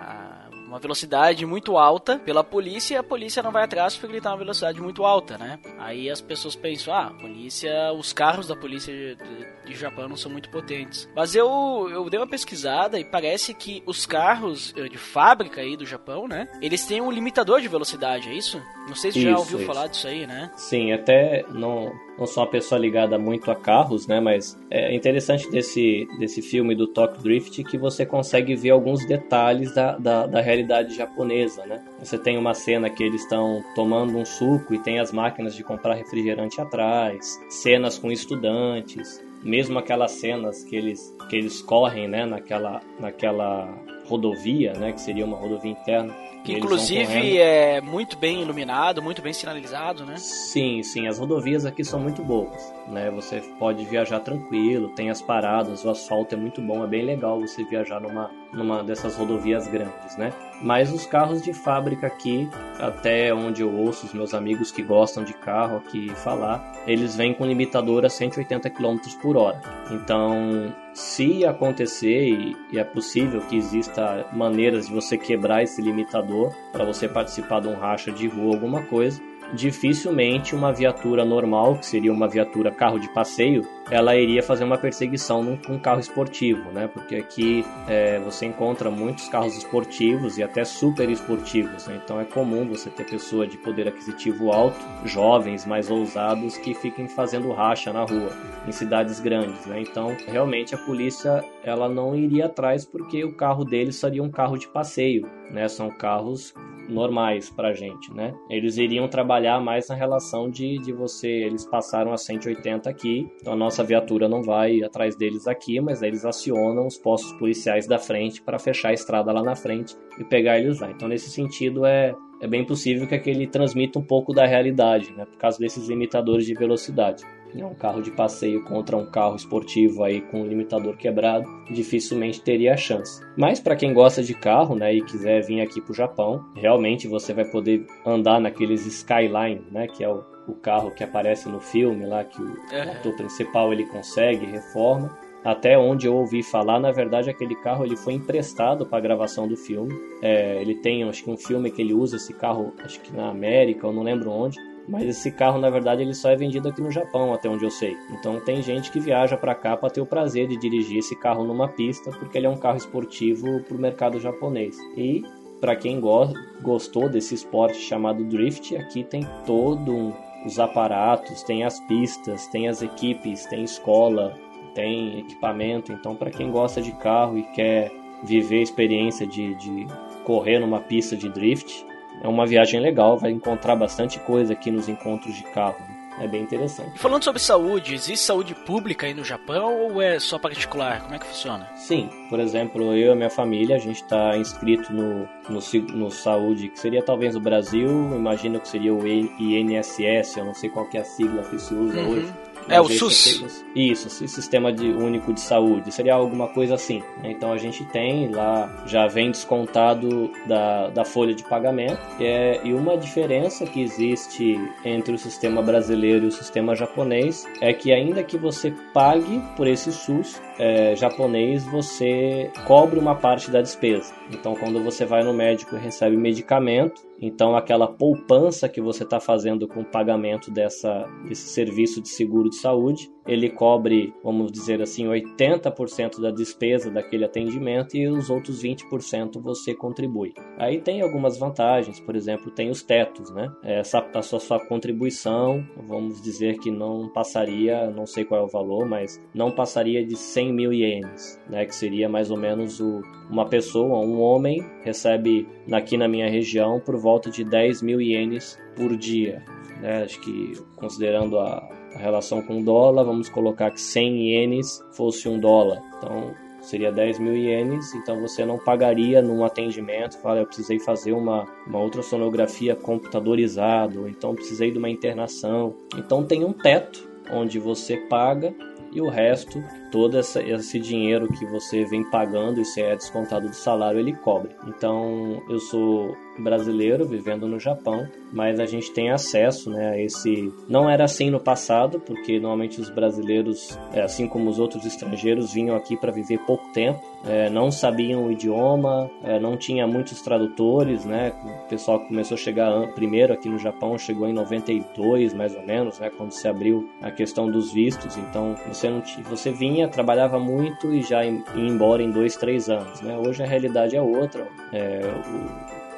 uma velocidade muito alta pela polícia e a polícia não vai atrás porque ele tá uma velocidade muito alta, né? Aí as pessoas pensam, ah, polícia, os carros da polícia de, de, de Japão não são muito potentes. Mas eu, eu dei uma pesquisada e parece que os carros eh, de fábrica aí do Japão, né? Eles têm um limitador de velocidade, é isso? Não sei se isso, já ouviu isso. falar disso aí, né? Sim, até não não sou uma pessoa ligada muito a carros, né? Mas é interessante desse, desse filme do Tokyo Drift que você consegue ver alguns detalhes da, da, da realidade japonesa, né? Você tem uma cena que eles estão tomando um suco e tem as máquinas de comprar refrigerante atrás, cenas com estudantes, mesmo aquelas cenas que eles, que eles correm, né? Naquela, naquela rodovia, né? Que seria uma rodovia interna que inclusive é muito bem iluminado, muito bem sinalizado, né? Sim, sim. As rodovias aqui são muito boas, né? Você pode viajar tranquilo, tem as paradas, o asfalto é muito bom, é bem legal você viajar numa, numa dessas rodovias grandes, né? Mas os carros de fábrica aqui, até onde eu ouço os meus amigos que gostam de carro aqui falar, eles vêm com limitador a 180 km por hora. Então, se acontecer, e, é possível que exista maneiras de você quebrar esse limitador para você participar de um racha de rua, alguma coisa, dificilmente uma viatura normal, que seria uma viatura carro de passeio, ela iria fazer uma perseguição com um carro esportivo, né? Porque aqui é, você encontra muitos carros esportivos e até super esportivos, né? então é comum você ter pessoa de poder aquisitivo alto, jovens, mais ousados, que fiquem fazendo racha na rua, em cidades grandes, né? Então, realmente a polícia ela não iria atrás porque o carro deles seria um carro de passeio, né? São carros normais pra gente, né? Eles iriam trabalhar mais na relação de, de você, eles passaram a 180 aqui, então a nossa viatura não vai atrás deles aqui, mas eles acionam os postos policiais da frente para fechar a estrada lá na frente e pegar eles lá. Então nesse sentido é é bem possível que aquele transmita um pouco da realidade, né? Por causa desses limitadores de velocidade. Né, um carro de passeio contra um carro esportivo aí com um limitador quebrado, dificilmente teria a chance. Mas para quem gosta de carro, né, e quiser vir aqui para o Japão, realmente você vai poder andar naqueles Skyline, né, que é o, o carro que aparece no filme lá que o, é. o ator principal ele consegue, reforma. Até onde eu ouvi falar, na verdade, aquele carro ele foi emprestado para a gravação do filme. É, ele tem, acho que um filme que ele usa esse carro, acho que na América, eu não lembro onde. Mas esse carro, na verdade, ele só é vendido aqui no Japão, até onde eu sei. Então tem gente que viaja para cá para ter o prazer de dirigir esse carro numa pista, porque ele é um carro esportivo para o mercado japonês. E para quem go gostou desse esporte chamado drift, aqui tem todo um, os aparatos, tem as pistas, tem as equipes, tem escola, tem equipamento. Então, para quem gosta de carro e quer viver a experiência de, de correr numa pista de drift, é uma viagem legal, vai encontrar bastante coisa aqui nos encontros de carro. É bem interessante. E falando sobre saúde, existe saúde pública aí no Japão ou é só particular? Como é que funciona? Sim, por exemplo, eu e minha família, a gente está inscrito no, no, no, Saúde, que seria talvez o Brasil, imagino que seria o INSS, eu não sei qual é a sigla que se usa uhum. hoje é, o SUS. Isso, Sistema de Único de Saúde. Seria alguma coisa assim. Né? Então a gente tem lá, já vem descontado da, da folha de pagamento. É, e uma diferença que existe entre o sistema brasileiro e o sistema japonês é que ainda que você pague por esse SUS, é, japonês, você cobre uma parte da despesa. Então, quando você vai no médico e recebe medicamento, então aquela poupança que você está fazendo com o pagamento dessa, desse serviço de seguro de saúde, ele cobre, vamos dizer assim, 80% da despesa daquele atendimento e os outros 20% você contribui. Aí tem algumas vantagens, por exemplo, tem os tetos, né? Essa a sua, sua contribuição, vamos dizer que não passaria, não sei qual é o valor, mas não passaria de 100 mil ienes, né? Que seria mais ou menos o, uma pessoa, um homem, recebe aqui na minha região por volta de 10 mil ienes por dia. Né? Acho que considerando a, a relação com o dólar, vamos colocar que 100 ienes fosse um dólar. Então, seria 10 mil ienes, então você não pagaria num atendimento, fala, eu precisei fazer uma, uma ultrassonografia computadorizada, ou então precisei de uma internação. Então tem um teto onde você paga e o resto, todo essa, esse dinheiro que você vem pagando e se é descontado do salário, ele cobre. Então eu sou brasileiro vivendo no Japão, mas a gente tem acesso né, a esse. Não era assim no passado, porque normalmente os brasileiros, é, assim como os outros estrangeiros, vinham aqui para viver pouco tempo, é, não sabiam o idioma, é, não tinha muitos tradutores, né? O pessoal começou a chegar primeiro aqui no Japão, chegou em 92 mais ou menos, né? Quando se abriu a questão dos vistos, então você não você vinha, trabalhava muito e já ia embora em dois, três anos, né? Hoje a realidade é outra. É,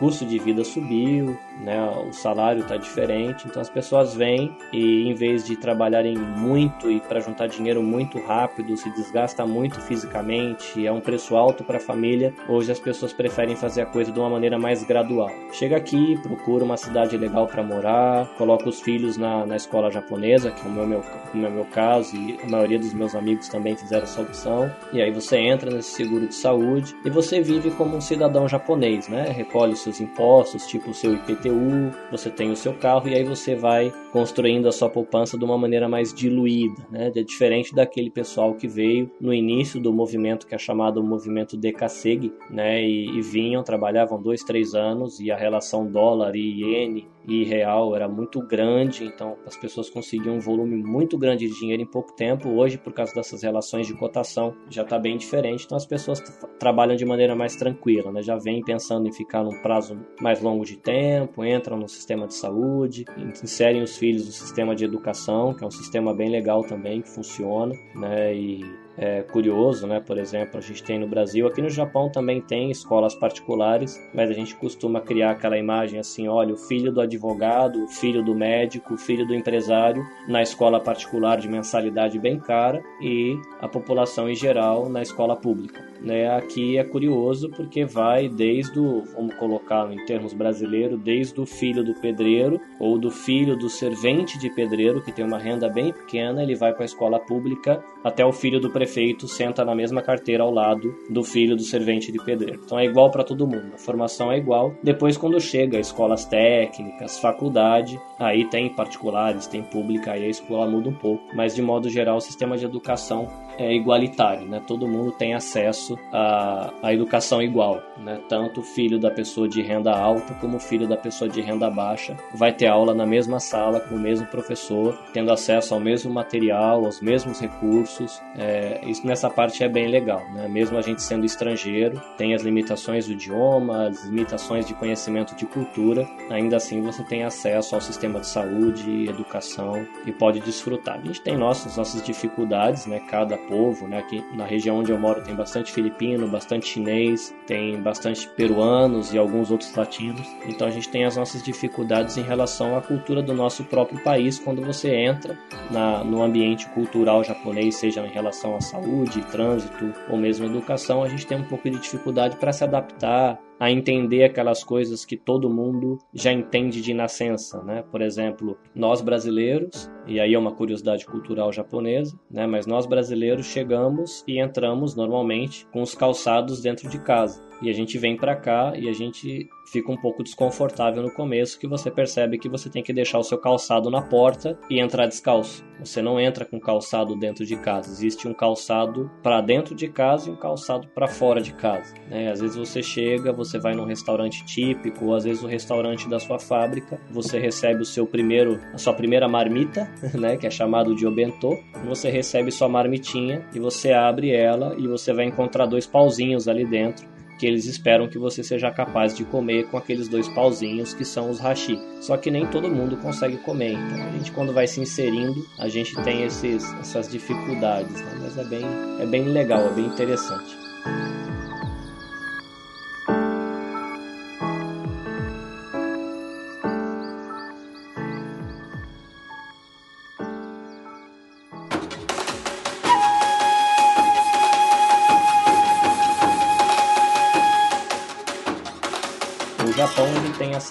custo de vida subiu, né, o salário está diferente, então as pessoas vêm e em vez de trabalharem muito e para juntar dinheiro muito rápido, se desgasta muito fisicamente, é um preço alto para a família, hoje as pessoas preferem fazer a coisa de uma maneira mais gradual. Chega aqui, procura uma cidade legal para morar, coloca os filhos na, na escola japonesa, que é o meu, meu, como é o meu caso, e a maioria dos meus amigos também fizeram essa opção, e aí você entra nesse seguro de saúde e você vive como um cidadão japonês, né? Recolhe impostos, tipo o seu IPTU, você tem o seu carro e aí você vai construindo a sua poupança de uma maneira mais diluída, né? É diferente daquele pessoal que veio no início do movimento que é chamado movimento Dekasegi, né? E, e vinham, trabalhavam dois, três anos e a relação dólar e iene e real era muito grande, então as pessoas conseguiam um volume muito grande de dinheiro em pouco tempo. Hoje, por causa dessas relações de cotação, já está bem diferente, então as pessoas trabalham de maneira mais tranquila, né? já vêm pensando em ficar num prazo mais longo de tempo, entram no sistema de saúde, inserem os filhos no sistema de educação, que é um sistema bem legal também, que funciona, né? e é, curioso, né? Por exemplo, a gente tem no Brasil, aqui no Japão também tem escolas particulares, mas a gente costuma criar aquela imagem assim, olha, o filho do advogado, o filho do médico, o filho do empresário na escola particular de mensalidade bem cara e a população em geral na escola pública. Né? Aqui é curioso porque vai desde o, vamos colocar em termos brasileiros, desde o filho do pedreiro ou do filho do servente de pedreiro que tem uma renda bem pequena, ele vai para a escola pública até o filho do prefeito senta na mesma carteira ao lado do filho do servente de pedreiro. Então é igual para todo mundo, a formação é igual. Depois quando chega escolas técnicas, faculdade, aí tem particulares, tem pública, aí a escola muda um pouco, mas de modo geral o sistema de educação é igualitário, né? Todo mundo tem acesso à, à educação igual, né? Tanto o filho da pessoa de renda alta como o filho da pessoa de renda baixa vai ter aula na mesma sala com o mesmo professor, tendo acesso ao mesmo material, aos mesmos recursos. É, isso nessa parte é bem legal, né? Mesmo a gente sendo estrangeiro, tem as limitações do idioma, as limitações de conhecimento de cultura, ainda assim você tem acesso ao sistema de saúde, educação e pode desfrutar. A gente tem nossas nossas dificuldades, né? Cada povo, né? Aqui na região onde eu moro tem bastante filipino, bastante chinês, tem bastante peruanos e alguns outros latinos. Então a gente tem as nossas dificuldades em relação à cultura do nosso próprio país quando você entra na, no ambiente cultural japonês, seja em relação à saúde, trânsito ou mesmo educação, a gente tem um pouco de dificuldade para se adaptar a entender aquelas coisas que todo mundo já entende de nascença, né? Por exemplo, nós brasileiros, e aí é uma curiosidade cultural japonesa, né? Mas nós brasileiros chegamos e entramos normalmente com os calçados dentro de casa. E a gente vem para cá e a gente fica um pouco desconfortável no começo, que você percebe que você tem que deixar o seu calçado na porta e entrar descalço. Você não entra com calçado dentro de casa. Existe um calçado para dentro de casa e um calçado para fora de casa. Né? Às vezes você chega, você vai num restaurante típico, ou às vezes o restaurante da sua fábrica, você recebe o seu primeiro, a sua primeira marmita, né, que é chamado de obento. Você recebe sua marmitinha e você abre ela e você vai encontrar dois pauzinhos ali dentro que eles esperam que você seja capaz de comer com aqueles dois pauzinhos que são os hashi. Só que nem todo mundo consegue comer, então a gente quando vai se inserindo, a gente tem esses, essas dificuldades, né? mas é bem, é bem legal, é bem interessante.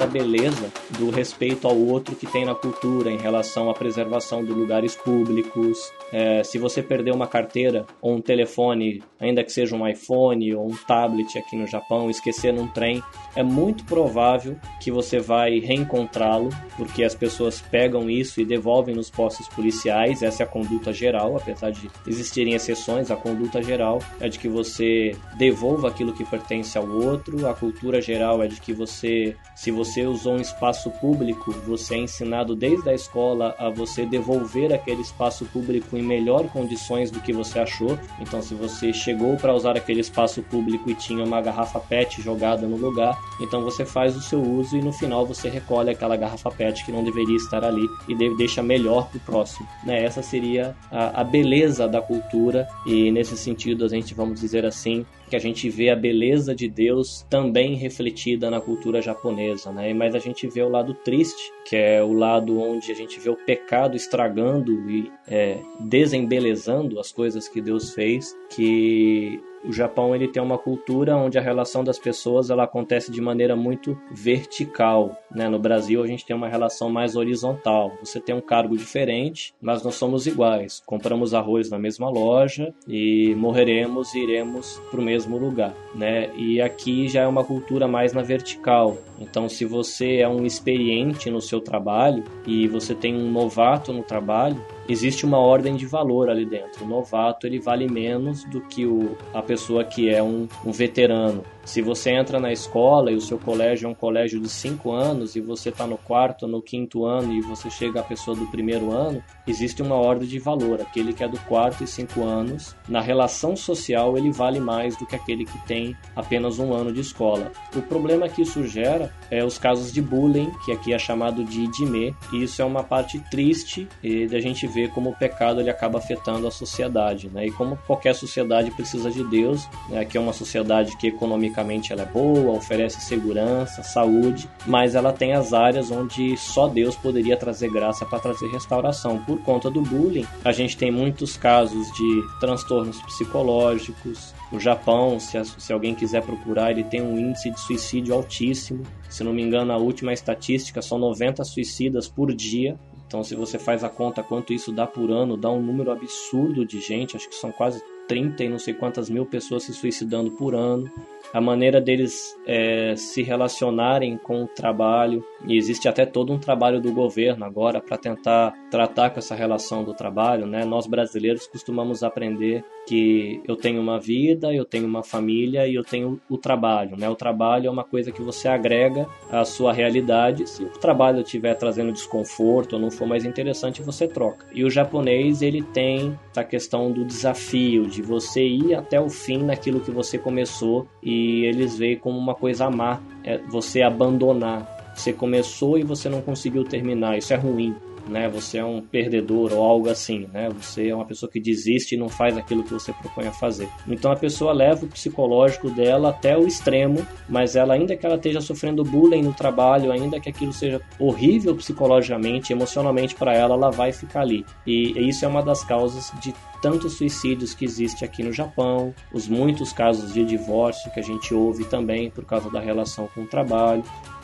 Essa beleza do respeito ao outro que tem na cultura em relação à preservação de lugares públicos. É, se você perder uma carteira ou um telefone, ainda que seja um iPhone ou um tablet aqui no Japão, esquecer num trem, é muito provável que você vai reencontrá-lo, porque as pessoas pegam isso e devolvem nos postos policiais. Essa é a conduta geral, apesar de existirem exceções, a conduta geral é de que você devolva aquilo que pertence ao outro. A cultura geral é de que você se você usou um espaço público, você é ensinado desde a escola a você devolver aquele espaço público em melhor condições do que você achou. Então, se você chegou para usar aquele espaço público e tinha uma garrafa PET jogada no lugar, então você faz o seu uso e no final você recolhe aquela garrafa PET que não deveria estar ali e deixa melhor para o próximo. Né? Essa seria a, a beleza da cultura e nesse sentido a gente vamos dizer assim que a gente vê a beleza de Deus também refletida na cultura japonesa, né? Mas a gente vê o lado triste, que é o lado onde a gente vê o pecado estragando e é, desembelezando as coisas que Deus fez, que o Japão ele tem uma cultura onde a relação das pessoas ela acontece de maneira muito vertical. Né? No Brasil a gente tem uma relação mais horizontal. Você tem um cargo diferente, mas nós somos iguais. Compramos arroz na mesma loja e morreremos e iremos para o mesmo lugar. Né? E aqui já é uma cultura mais na vertical. Então, se você é um experiente no seu trabalho e você tem um novato no trabalho, existe uma ordem de valor ali dentro. O novato ele vale menos do que o, a pessoa que é um, um veterano. Se você entra na escola e o seu colégio é um colégio de cinco anos e você está no quarto, no quinto ano e você chega a pessoa do primeiro ano, existe uma ordem de valor. Aquele que é do quarto e cinco anos, na relação social, ele vale mais do que aquele que tem apenas um ano de escola. O problema que isso gera é os casos de bullying, que aqui é chamado de idime, e isso é uma parte triste da gente ver como o pecado ele acaba afetando a sociedade, né? E como qualquer sociedade precisa de Deus, né? que é uma sociedade que economicamente tecnicamente ela é boa, oferece segurança, saúde, mas ela tem as áreas onde só Deus poderia trazer graça para trazer restauração. Por conta do bullying, a gente tem muitos casos de transtornos psicológicos. No Japão, se, se alguém quiser procurar, ele tem um índice de suicídio altíssimo. Se não me engano, a última estatística são 90 suicidas por dia. Então, se você faz a conta quanto isso dá por ano, dá um número absurdo de gente, acho que são quase 30 e não sei quantas mil pessoas se suicidando por ano a maneira deles é, se relacionarem com o trabalho. E existe até todo um trabalho do governo agora para tentar tratar com essa relação do trabalho. Né? Nós brasileiros costumamos aprender que eu tenho uma vida, eu tenho uma família e eu tenho o trabalho. Né? O trabalho é uma coisa que você agrega à sua realidade. Se o trabalho estiver trazendo desconforto ou não for mais interessante, você troca. E o japonês ele tem a questão do desafio, de você ir até o fim naquilo que você começou e eles veem como uma coisa má, é você abandonar. Você começou e você não conseguiu terminar, isso é ruim né? Você é um perdedor ou algo assim, né? Você é uma pessoa que desiste e não faz aquilo que você propõe a fazer. Então a pessoa leva o psicológico dela até o extremo, mas ela ainda que ela esteja sofrendo bullying no trabalho, ainda que aquilo seja horrível psicologicamente, emocionalmente para ela, ela vai ficar ali. E isso é uma das causas de tantos suicídios que existe aqui no Japão, os muitos casos de divórcio que a gente ouve também por causa da relação com o trabalho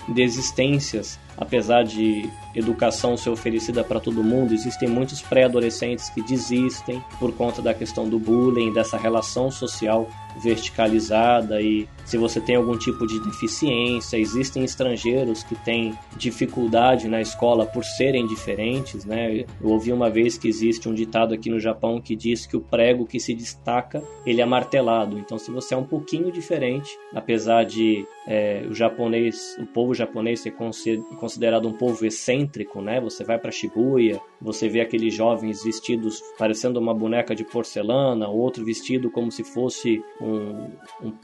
desistências, apesar de educação ser oferecida para todo mundo, existem muitos pré-adolescentes que desistem por conta da questão do bullying, dessa relação social verticalizada e se você tem algum tipo de deficiência, existem estrangeiros que têm dificuldade na escola por serem diferentes, né? Eu ouvi uma vez que existe um ditado aqui no Japão que diz que o prego que se destaca, ele é martelado. Então, se você é um pouquinho diferente, apesar de é, o japonês, o povo japonês ser considerado um povo excêntrico, né? Você vai para Shibuya, você vê aqueles jovens vestidos parecendo uma boneca de porcelana, outro vestido como se fosse um,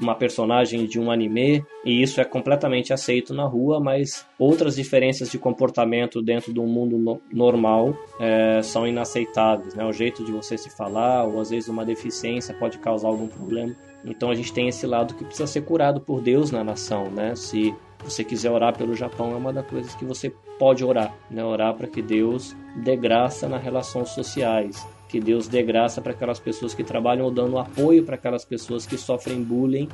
uma personagem de um anime, e isso é completamente aceito na rua, mas outras diferenças de comportamento dentro do mundo no, normal é, são inaceitáveis, né? O jeito de você se falar, ou às vezes uma deficiência pode causar algum problema. Então a gente tem esse lado que precisa ser curado por Deus na nação, né? Se você quiser orar pelo Japão, é uma das coisas que você pode orar, né? Orar para que Deus dê graça nas relações sociais, que Deus dê graça para aquelas pessoas que trabalham ou dando apoio para aquelas pessoas que sofrem bullying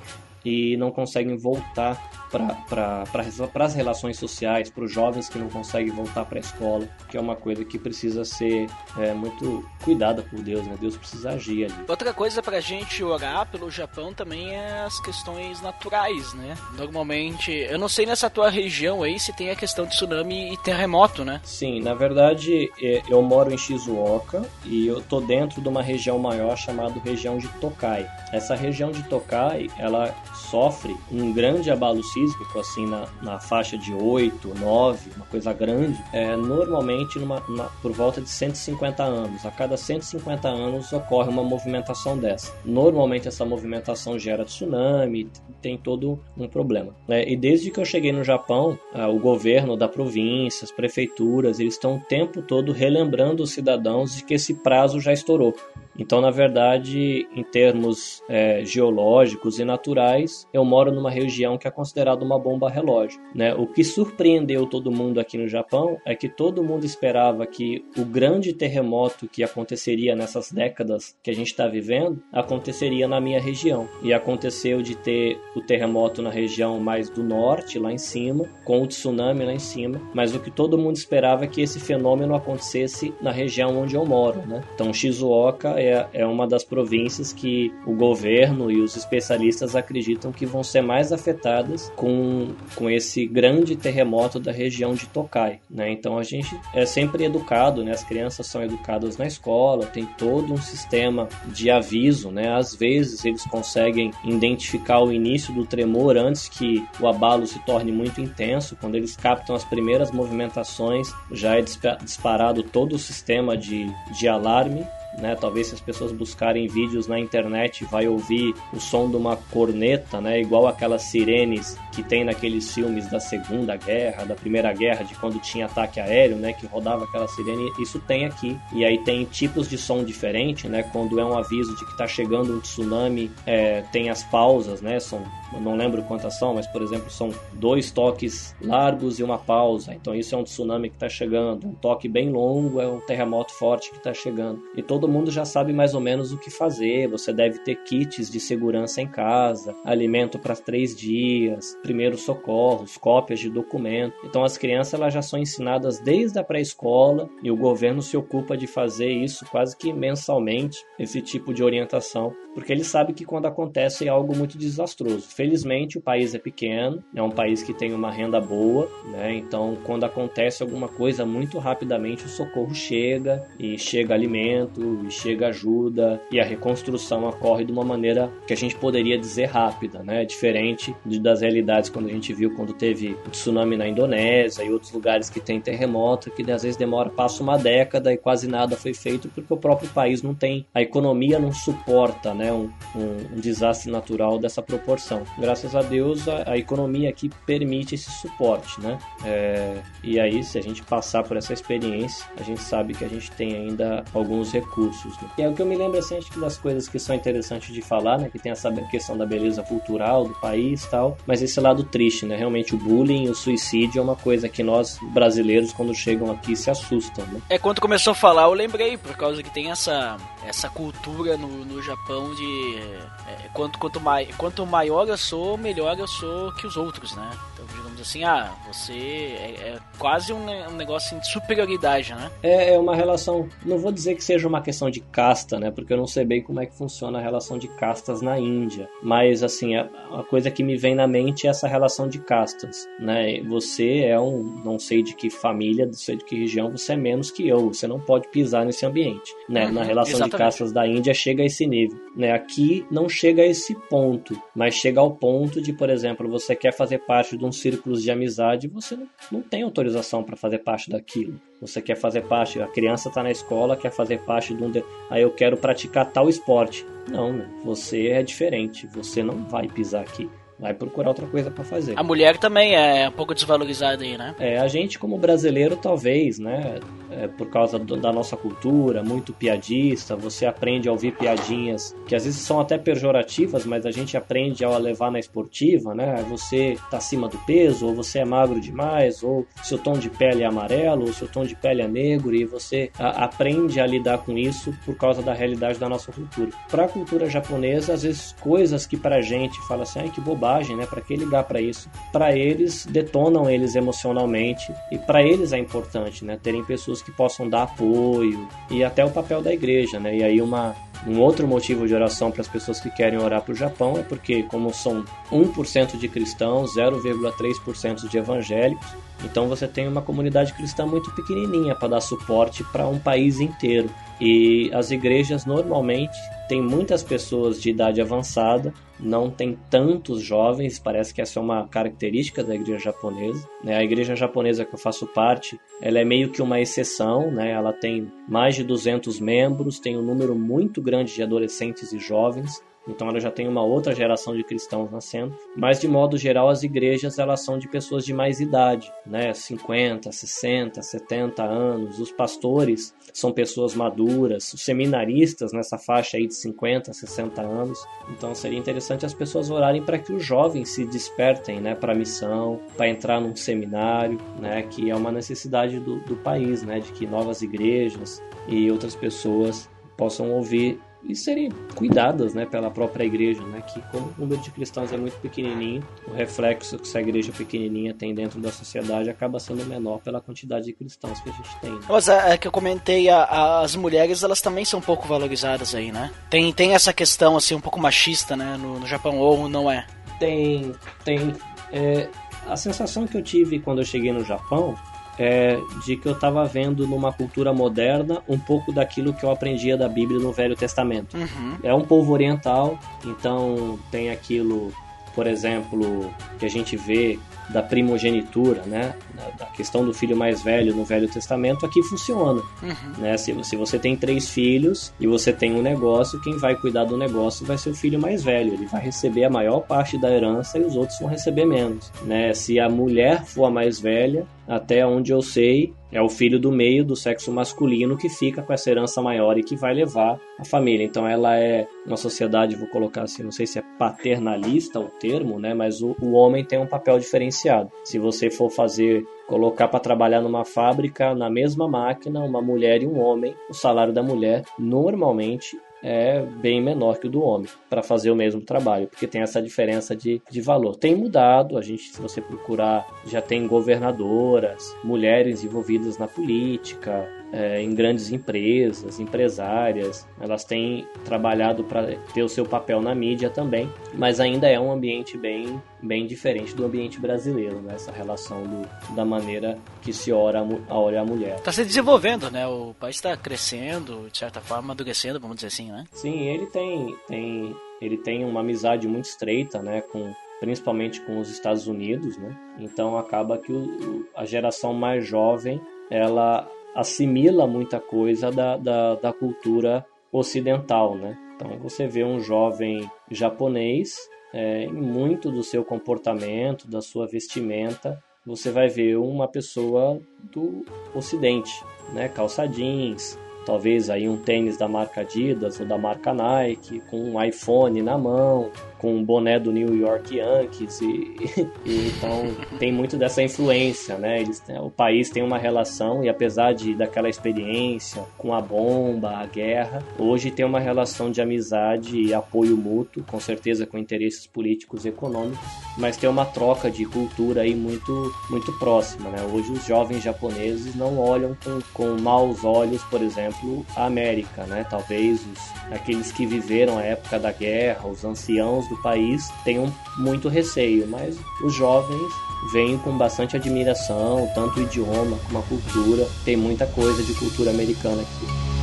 e não conseguem voltar para pra, as relações sociais, para os jovens que não conseguem voltar para a escola, que é uma coisa que precisa ser é, muito cuidada por Deus, né? Deus precisa agir ali. Outra coisa para a gente orar pelo Japão também é as questões naturais, né? Normalmente, eu não sei nessa tua região aí se tem a questão de tsunami e terremoto, né? Sim, na verdade é, eu moro em Shizuoka e eu tô dentro de uma região maior chamada região de Tokai. Essa região de Tokai, ela sofre um grande abalo sísmico, assim, na, na faixa de 8, 9, uma coisa grande, é, normalmente numa, numa, por volta de 150 anos. A cada 150 anos ocorre uma movimentação dessa. Normalmente essa movimentação gera tsunami, tem todo um problema. É, e desde que eu cheguei no Japão, é, o governo da província, as prefeituras, eles estão o tempo todo relembrando os cidadãos de que esse prazo já estourou. Então, na verdade, em termos é, geológicos e naturais, eu moro numa região que é considerada uma bomba relógio. Né? O que surpreendeu todo mundo aqui no Japão é que todo mundo esperava que o grande terremoto que aconteceria nessas décadas que a gente está vivendo aconteceria na minha região. E aconteceu de ter o terremoto na região mais do norte, lá em cima, com o tsunami lá em cima, mas o que todo mundo esperava é que esse fenômeno acontecesse na região onde eu moro. Né? Então, Shizuoka é, é uma das províncias que o governo e os especialistas acreditam que vão ser mais afetadas com, com esse grande terremoto da região de Tokai. Né? Então, a gente é sempre educado, né? as crianças são educadas na escola, tem todo um sistema de aviso. Né? Às vezes, eles conseguem identificar o início do tremor antes que o abalo se torne muito intenso. Quando eles captam as primeiras movimentações, já é disparado todo o sistema de, de alarme né? Talvez se as pessoas buscarem vídeos na internet, vai ouvir o som de uma corneta, né? Igual aquelas sirenes que tem naqueles filmes da Segunda Guerra, da Primeira Guerra, de quando tinha ataque aéreo, né? Que rodava aquela sirene. Isso tem aqui. E aí tem tipos de som diferente, né? Quando é um aviso de que está chegando um tsunami, é, tem as pausas, né? São, não lembro quantas são, mas por exemplo, são dois toques largos e uma pausa. Então isso é um tsunami que está chegando. Um toque bem longo é um terremoto forte que está chegando. E todo todo mundo já sabe mais ou menos o que fazer. Você deve ter kits de segurança em casa, alimento para três dias, primeiros socorros, cópias de documento. Então as crianças elas já são ensinadas desde a pré-escola e o governo se ocupa de fazer isso quase que mensalmente, esse tipo de orientação, porque ele sabe que quando acontece é algo muito desastroso. Felizmente o país é pequeno, é um país que tem uma renda boa, né? Então quando acontece alguma coisa muito rapidamente o socorro chega e chega alimento, e chega ajuda e a reconstrução ocorre de uma maneira que a gente poderia dizer rápida, né? Diferente de, das realidades quando a gente viu quando teve o tsunami na Indonésia e outros lugares que tem terremoto, que às vezes demora, passa uma década e quase nada foi feito porque o próprio país não tem, a economia não suporta, né? Um, um, um desastre natural dessa proporção. Graças a Deus a, a economia aqui permite esse suporte, né? É, e aí se a gente passar por essa experiência, a gente sabe que a gente tem ainda alguns recursos recursos. Né? E é o que eu me lembro assim, acho que das coisas que são interessantes de falar, né? Que tem essa questão da beleza cultural do país tal, mas esse lado triste, né? Realmente o bullying, o suicídio é uma coisa que nós brasileiros, quando chegam aqui, se assustam, né? É, quando começou a falar, eu lembrei, por causa que tem essa, essa cultura no, no Japão de é, quanto, quanto, mai, quanto maior eu sou, melhor eu sou que os outros, né? Então, digamos assim, ah, você é, é quase um, um negócio de superioridade, né? É, é uma relação, não vou dizer que seja uma questão de casta, né? Porque eu não sei bem como é que funciona a relação de castas na Índia. Mas, assim, a, a coisa que me vem na mente é essa relação de castas, né? Você é um, não sei de que família, não sei de que região, você é menos que eu. Você não pode pisar nesse ambiente, né? Uhum, na relação exatamente. de castas da Índia chega a esse nível, né? Aqui não chega a esse ponto, mas chega ao ponto de, por exemplo, você quer fazer parte de um círculo de amizade, você não, não tem autorização para fazer parte daquilo. Você quer fazer parte, a criança está na escola, quer fazer parte de um. De... Aí eu quero praticar tal esporte. Não, você é diferente, você não vai pisar aqui vai procurar outra coisa para fazer. A mulher também é um pouco desvalorizada aí, né? É, a gente como brasileiro talvez, né, é, por causa do, da nossa cultura, muito piadista, você aprende a ouvir piadinhas que às vezes são até pejorativas, mas a gente aprende a levar na esportiva, né? Você tá acima do peso, ou você é magro demais, ou seu tom de pele é amarelo, ou seu tom de pele é negro, e você a, aprende a lidar com isso por causa da realidade da nossa cultura. Para a cultura japonesa, às vezes coisas que pra gente fala assim, ai que bobagem bobagem, né? Para que ligar para isso? Para eles detonam eles emocionalmente e para eles é importante, né? Terem pessoas que possam dar apoio e até o papel da igreja, né? E aí uma um outro motivo de oração para as pessoas que querem orar para o Japão é porque, como são 1% de cristãos, 0,3% de evangélicos, então você tem uma comunidade cristã muito pequenininha para dar suporte para um país inteiro. E as igrejas normalmente têm muitas pessoas de idade avançada, não tem tantos jovens, parece que essa é uma característica da igreja japonesa. Né? A igreja japonesa que eu faço parte, ela é meio que uma exceção, né? ela tem mais de 200 membros, tem um número muito grande de adolescentes e jovens, então ela já tem uma outra geração de cristãos nascendo. Mas de modo geral, as igrejas elas são de pessoas de mais idade, né? 50, 60, 70 anos. Os pastores são pessoas maduras, os seminaristas nessa faixa aí de 50, 60 anos. Então seria interessante as pessoas orarem para que os jovens se despertem, né, para a missão, para entrar num seminário, né, que é uma necessidade do, do país, né, de que novas igrejas e outras pessoas possam ouvir e serem cuidadas né, pela própria igreja, né, que como o número de cristãos é muito pequenininho, o reflexo que essa igreja pequenininha tem dentro da sociedade acaba sendo menor pela quantidade de cristãos que a gente tem. Né? Mas é, é que eu comentei, a, a, as mulheres elas também são um pouco valorizadas aí, né? Tem, tem essa questão assim um pouco machista, né, no, no Japão ou não é? Tem, tem. É, a sensação que eu tive quando eu cheguei no Japão é, de que eu estava vendo numa cultura moderna um pouco daquilo que eu aprendia da Bíblia no Velho Testamento. Uhum. É um povo oriental, então tem aquilo, por exemplo, que a gente vê da primogenitura, né? Da, questão do filho mais velho no Velho Testamento, aqui funciona. Uhum. Né? Se, se você tem três filhos e você tem um negócio, quem vai cuidar do negócio vai ser o filho mais velho. Ele vai receber a maior parte da herança e os outros vão receber menos. Né? Se a mulher for a mais velha, até onde eu sei, é o filho do meio do sexo masculino que fica com essa herança maior e que vai levar a família. Então ela é uma sociedade, vou colocar assim, não sei se é paternalista o termo, né, mas o, o homem tem um papel diferenciado. Se você for fazer colocar para trabalhar numa fábrica na mesma máquina uma mulher e um homem, o salário da mulher normalmente é bem menor que o do homem para fazer o mesmo trabalho, porque tem essa diferença de, de valor. Tem mudado, a gente, se você procurar, já tem governadoras, mulheres envolvidas na política, é, em grandes empresas, empresárias, elas têm trabalhado para ter o seu papel na mídia também, mas ainda é um ambiente bem, bem diferente do ambiente brasileiro, né? essa relação do, da maneira que se ora a, olha a mulher. Está se desenvolvendo, né? O país está crescendo, de certa forma, amadurecendo, vamos dizer assim, né? Sim, ele tem, tem, ele tem uma amizade muito estreita, né, com principalmente com os Estados Unidos, né? Então acaba que o, a geração mais jovem ela assimila muita coisa da, da, da cultura ocidental, né? Então você vê um jovem japonês é, muito do seu comportamento, da sua vestimenta, você vai ver uma pessoa do Ocidente, né? Calça jeans, talvez aí um tênis da marca Adidas ou da marca Nike, com um iPhone na mão, com um boné do New York Yankees e, e então tem muito dessa influência, né? Eles, o país tem uma relação e apesar de daquela experiência com a bomba, a guerra, hoje tem uma relação de amizade e apoio mútuo, com certeza com interesses políticos e econômicos, mas tem uma troca de cultura aí muito muito próxima, né? Hoje os jovens japoneses não olham com, com maus olhos, por exemplo, a América, né? Talvez os, aqueles que viveram a época da guerra, os anciãos do país tenham muito receio, mas os jovens vêm com bastante admiração, tanto o idioma como a cultura. Tem muita coisa de cultura americana aqui.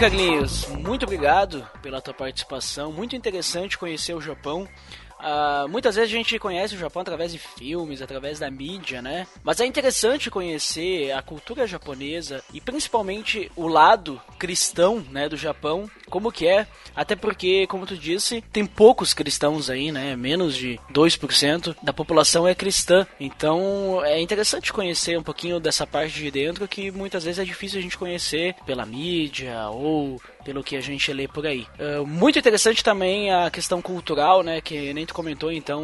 Carlinhos. Muito obrigado pela tua participação. Muito interessante conhecer o Japão. Uh, muitas vezes a gente conhece o Japão através de filmes, através da mídia, né? Mas é interessante conhecer a cultura japonesa e principalmente o lado cristão, né, do Japão, como que é, até porque, como tu disse, tem poucos cristãos aí, né? Menos de 2% da população é cristã. Então, é interessante conhecer um pouquinho dessa parte de dentro que muitas vezes é difícil a gente conhecer pela mídia ou pelo que a gente lê por aí. Uh, muito interessante também a questão cultural, né? Que nem tu comentou, então,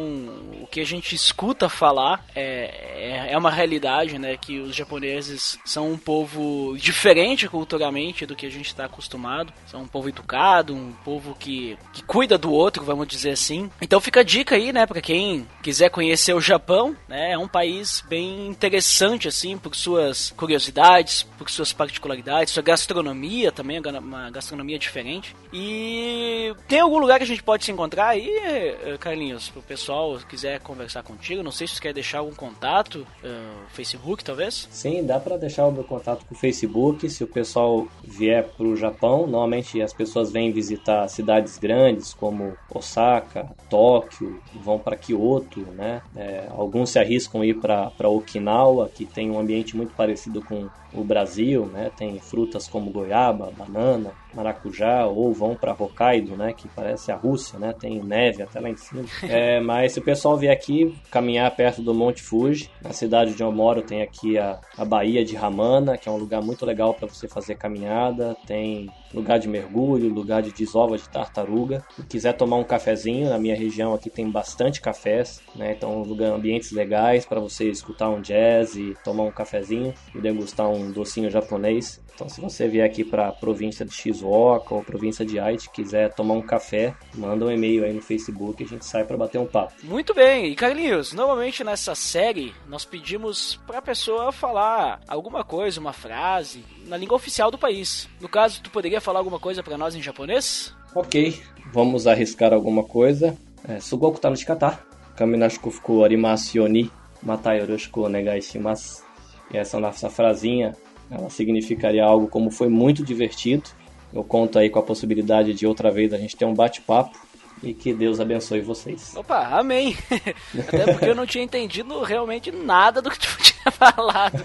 o que a gente escuta falar é, é, é uma realidade, né? Que os japoneses são um povo diferente culturalmente do que a gente está acostumado. São um povo educado, um povo que, que cuida do outro, vamos dizer assim. Então fica a dica aí, né? Para quem quiser conhecer o Japão, né? É um país bem interessante, assim, por suas curiosidades, por suas particularidades, sua gastronomia também, uma gastronomia gastronomia diferente. E tem algum lugar que a gente pode se encontrar aí, eh, Carlinhos, pro pessoal quiser conversar contigo? Não sei se você quer deixar algum contato, uh, Facebook talvez? Sim, dá para deixar o meu contato com o Facebook. Se o pessoal vier pro Japão, normalmente as pessoas vêm visitar cidades grandes como Osaka, Tóquio, vão para Kyoto, né? É, alguns se arriscam a ir para Okinawa, que tem um ambiente muito parecido com o Brasil, né? Tem frutas como goiaba, banana, maracujá, ou vão para Hokkaido, né? Que parece a Rússia, né? Tem neve até lá em cima. É, mas se o pessoal vier aqui caminhar perto do Monte Fuji, na cidade onde eu moro tem aqui a, a Baía de Ramana, que é um lugar muito legal para você fazer caminhada. Tem lugar de mergulho, lugar de desova de tartaruga. Se quiser tomar um cafezinho, na minha região aqui tem bastante cafés, né? Então lugar, ambientes legais para você escutar um jazz e tomar um cafezinho e degustar um docinho japonês. Então se você vier aqui para a província de Shizuoka ou província de Aichi, quiser tomar um café, manda um e-mail aí no Facebook e a gente sai para bater um papo. Muito bem. E Carlinhos, normalmente nessa série nós pedimos para a pessoa falar alguma coisa, uma frase na língua oficial do país. No caso, tu poderia falar alguma coisa para nós em japonês? Ok, vamos arriscar alguma coisa. É, Sugoku tá no shikata. Kaminashiku fuku arimasu yoni. Matai yoroshiku onegai shimasu. E essa nossa frasinha, ela significaria algo como foi muito divertido. Eu conto aí com a possibilidade de outra vez a gente ter um bate-papo e que Deus abençoe vocês. Opa, amém. Até porque eu não tinha entendido realmente nada do que tu tinha falado.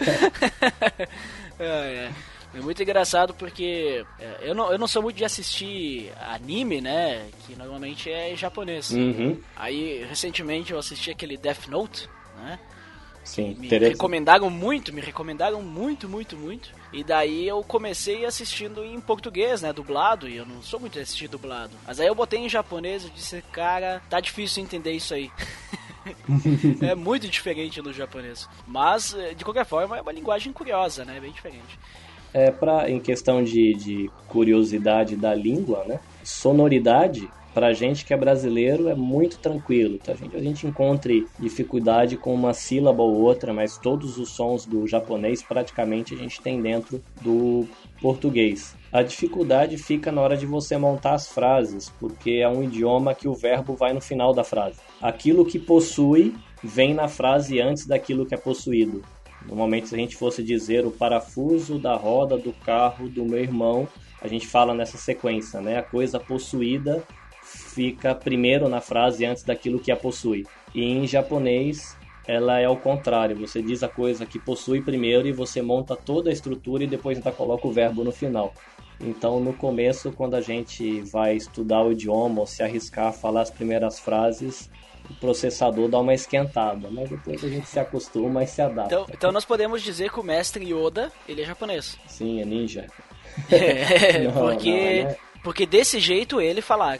é, é. É muito engraçado porque é, eu, não, eu não sou muito de assistir anime, né? Que normalmente é japonês. Uhum. Aí, recentemente, eu assisti aquele Death Note, né? Sim, me recomendaram muito, me recomendaram muito, muito, muito. E daí eu comecei assistindo em português, né, dublado, e eu não sou muito de assistir dublado. Mas aí eu botei em japonês e disse, cara, tá difícil entender isso aí. é muito diferente do japonês. Mas, eh, de qualquer forma, é uma linguagem curiosa, né, bem diferente. É pra, em questão de, de curiosidade da língua, né? Sonoridade, pra gente que é brasileiro, é muito tranquilo, tá, gente? A gente encontre dificuldade com uma sílaba ou outra, mas todos os sons do japonês praticamente a gente tem dentro do português. A dificuldade fica na hora de você montar as frases, porque é um idioma que o verbo vai no final da frase. Aquilo que possui vem na frase antes daquilo que é possuído. Normalmente, se a gente fosse dizer o parafuso da roda do carro do meu irmão, a gente fala nessa sequência, né? A coisa possuída fica primeiro na frase antes daquilo que a possui. E em japonês, ela é o contrário. Você diz a coisa que possui primeiro e você monta toda a estrutura e depois ainda coloca o verbo no final. Então, no começo, quando a gente vai estudar o idioma ou se arriscar a falar as primeiras frases, o processador dá uma esquentada, mas depois a gente se acostuma e se adapta. Então, então nós podemos dizer que o mestre Yoda, ele é japonês. Sim, é ninja. É, Não, porque, não, né? porque desse jeito ele falar.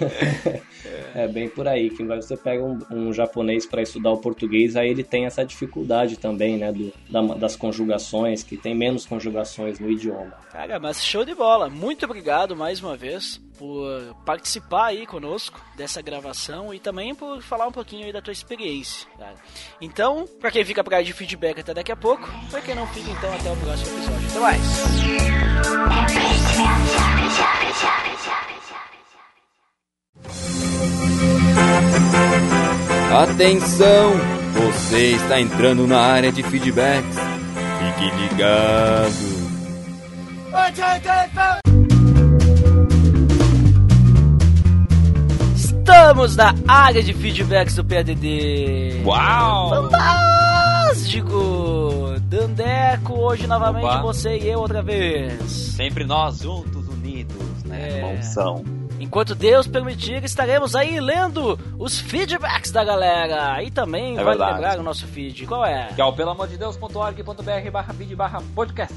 É bem por aí, que você pega um, um japonês para estudar o português, aí ele tem essa dificuldade também, né, do, da- das conjugações, que tem menos conjugações no idioma. Cara, mas show de bola. Muito obrigado mais uma vez por participar aí conosco dessa gravação e também por falar um pouquinho aí da tua experiência, cara. Então, pra quem fica pra de feedback até daqui a pouco, pra quem não fica, então até o próximo episódio. Até mais! Atenção! Você está entrando na área de feedbacks. Fique ligado. Estamos na área de feedbacks do PADD. Uau! Fantástico! Dandeco, hoje novamente Opa. você e eu outra vez. Sempre nós juntos, unidos, né? É. Uma unção. Enquanto Deus permitir, estaremos aí lendo os feedbacks da galera. E também É vale verdade. lembrar o nosso feed. Qual é? Que é o pelamordedeus.org.br barra vídeo barra podcast.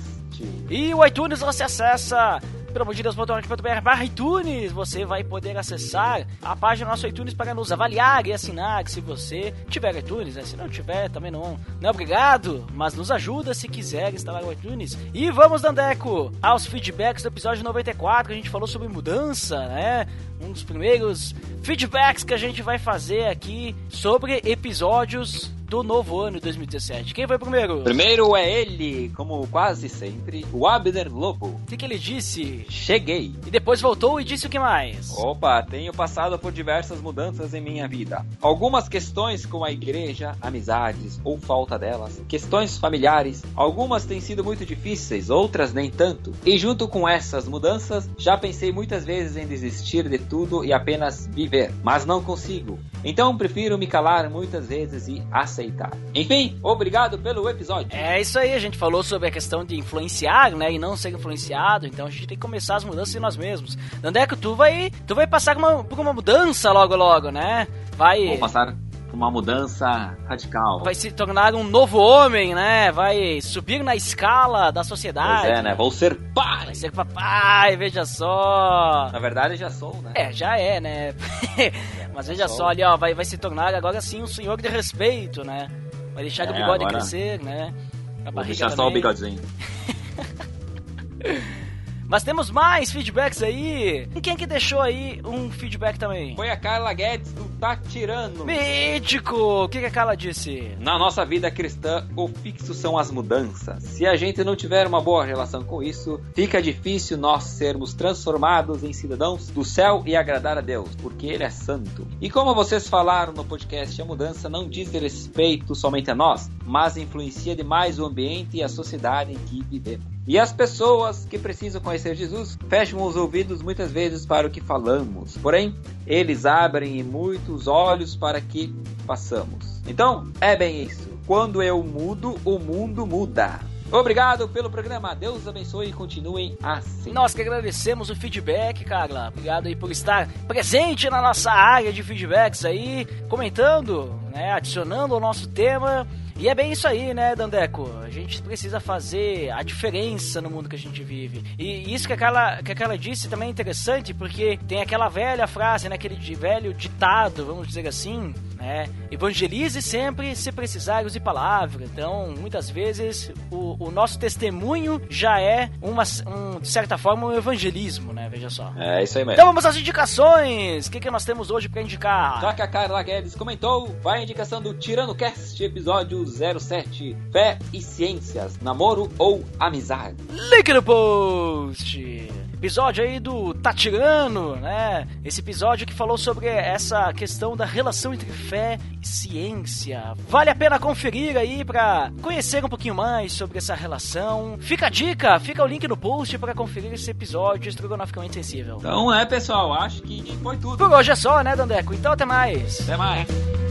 E o iTunes você acessa pelamordedeus.org.br barra iTunes. Você vai poder acessar a página do nosso iTunes para nos avaliar e assinar. Se você tiver iTunes, né? Se não tiver, também não, não é obrigado. Mas nos ajuda se quiser instalar o iTunes. E vamos, Dandeco, aos feedbacks do episódio 94, que a gente falou sobre mudança, né? Um dos primeiros feedbacks que a gente vai fazer aqui sobre episódios do novo ano de 2017. Quem foi primeiro? Primeiro é ele, como quase sempre, o Abner Lobo. O que, que ele disse? Cheguei. E depois voltou e disse o que mais? Opa, tenho passado por diversas mudanças em minha vida. Algumas questões com a igreja, amizades ou falta delas, questões familiares, algumas têm sido muito difíceis, outras nem tanto. E junto com essas mudanças, já pensei muitas vezes em desistir de tudo e apenas viver, mas não consigo. Então prefiro me calar muitas vezes e aceitar. Enfim, obrigado pelo episódio. É isso aí, a gente falou sobre a questão de influenciar, né, e não ser influenciado, então a gente tem que começar as mudanças em nós mesmos. Dandeco, tu vai, tu vai passar por uma, por uma mudança logo logo, né? Vai Vou passar uma mudança radical. vai se tornar um novo homem, né? Vai subir na escala da sociedade. Pois é, né? Vou ser pai. Vai ser papai, veja só. Na verdade, já sou, né? É, já é, né? Mas veja só ali, ó, vai, vai se tornar agora sim um senhor de respeito, né? Vai deixar É, o bigode agora- crescer, né? A Vou deixar só o também. bigodinho. Mas temos mais feedbacks aí. E quem que deixou aí um feedback também? Foi a Carla Guedes do Tá Tirando. Mítico! O que, que a Carla disse? Na nossa vida cristã, o fixo são as mudanças. Se a gente não tiver uma boa relação com isso, fica difícil nós sermos transformados em cidadãos do céu e agradar a Deus, porque Ele é santo. E como vocês falaram no podcast, a mudança não diz respeito somente a nós, mas influencia demais o ambiente e a sociedade em que vivemos. E as pessoas que precisam conhecer Jesus fecham os ouvidos muitas vezes para o que falamos. Porém, eles abrem muitos olhos para que façamos. Então, é bem isso. Quando eu mudo, o mundo muda. Obrigado pelo programa. Deus abençoe e continuem assim. Nós que agradecemos o feedback, Carla. Obrigado aí por estar presente na nossa área de feedbacks aí, comentando, né, adicionando ao nosso tema. E é bem isso aí, né, Dandeco? A gente precisa fazer a diferença no mundo que a gente vive. E isso que a Carla, que a Carla disse também é interessante, porque tem aquela velha frase, né, aquele velho ditado, vamos dizer assim, né? Evangelize sempre se precisar use palavra. Então, muitas vezes, o, o nosso testemunho já é, uma, um, de certa forma, um evangelismo, né? Veja só. É isso aí mesmo. Então vamos às indicações! O que, que nós temos hoje pra indicar? Já que a Carla Guedes comentou, vai a indicação do Tirano Cast, episódio 07, Fé e Ciências, Namoro ou Amizade. Link no post! Episódio aí do Tatirano, né? Esse episódio que falou sobre essa questão da relação entre fé e ciência. Vale a pena conferir aí pra conhecer um pouquinho mais sobre essa relação. Fica a dica, fica o link no post para conferir esse episódio estrogonoficamente sensível. Então é, pessoal, acho que foi tudo. Por hoje é só, né, Dandeco? Então até mais! Até mais.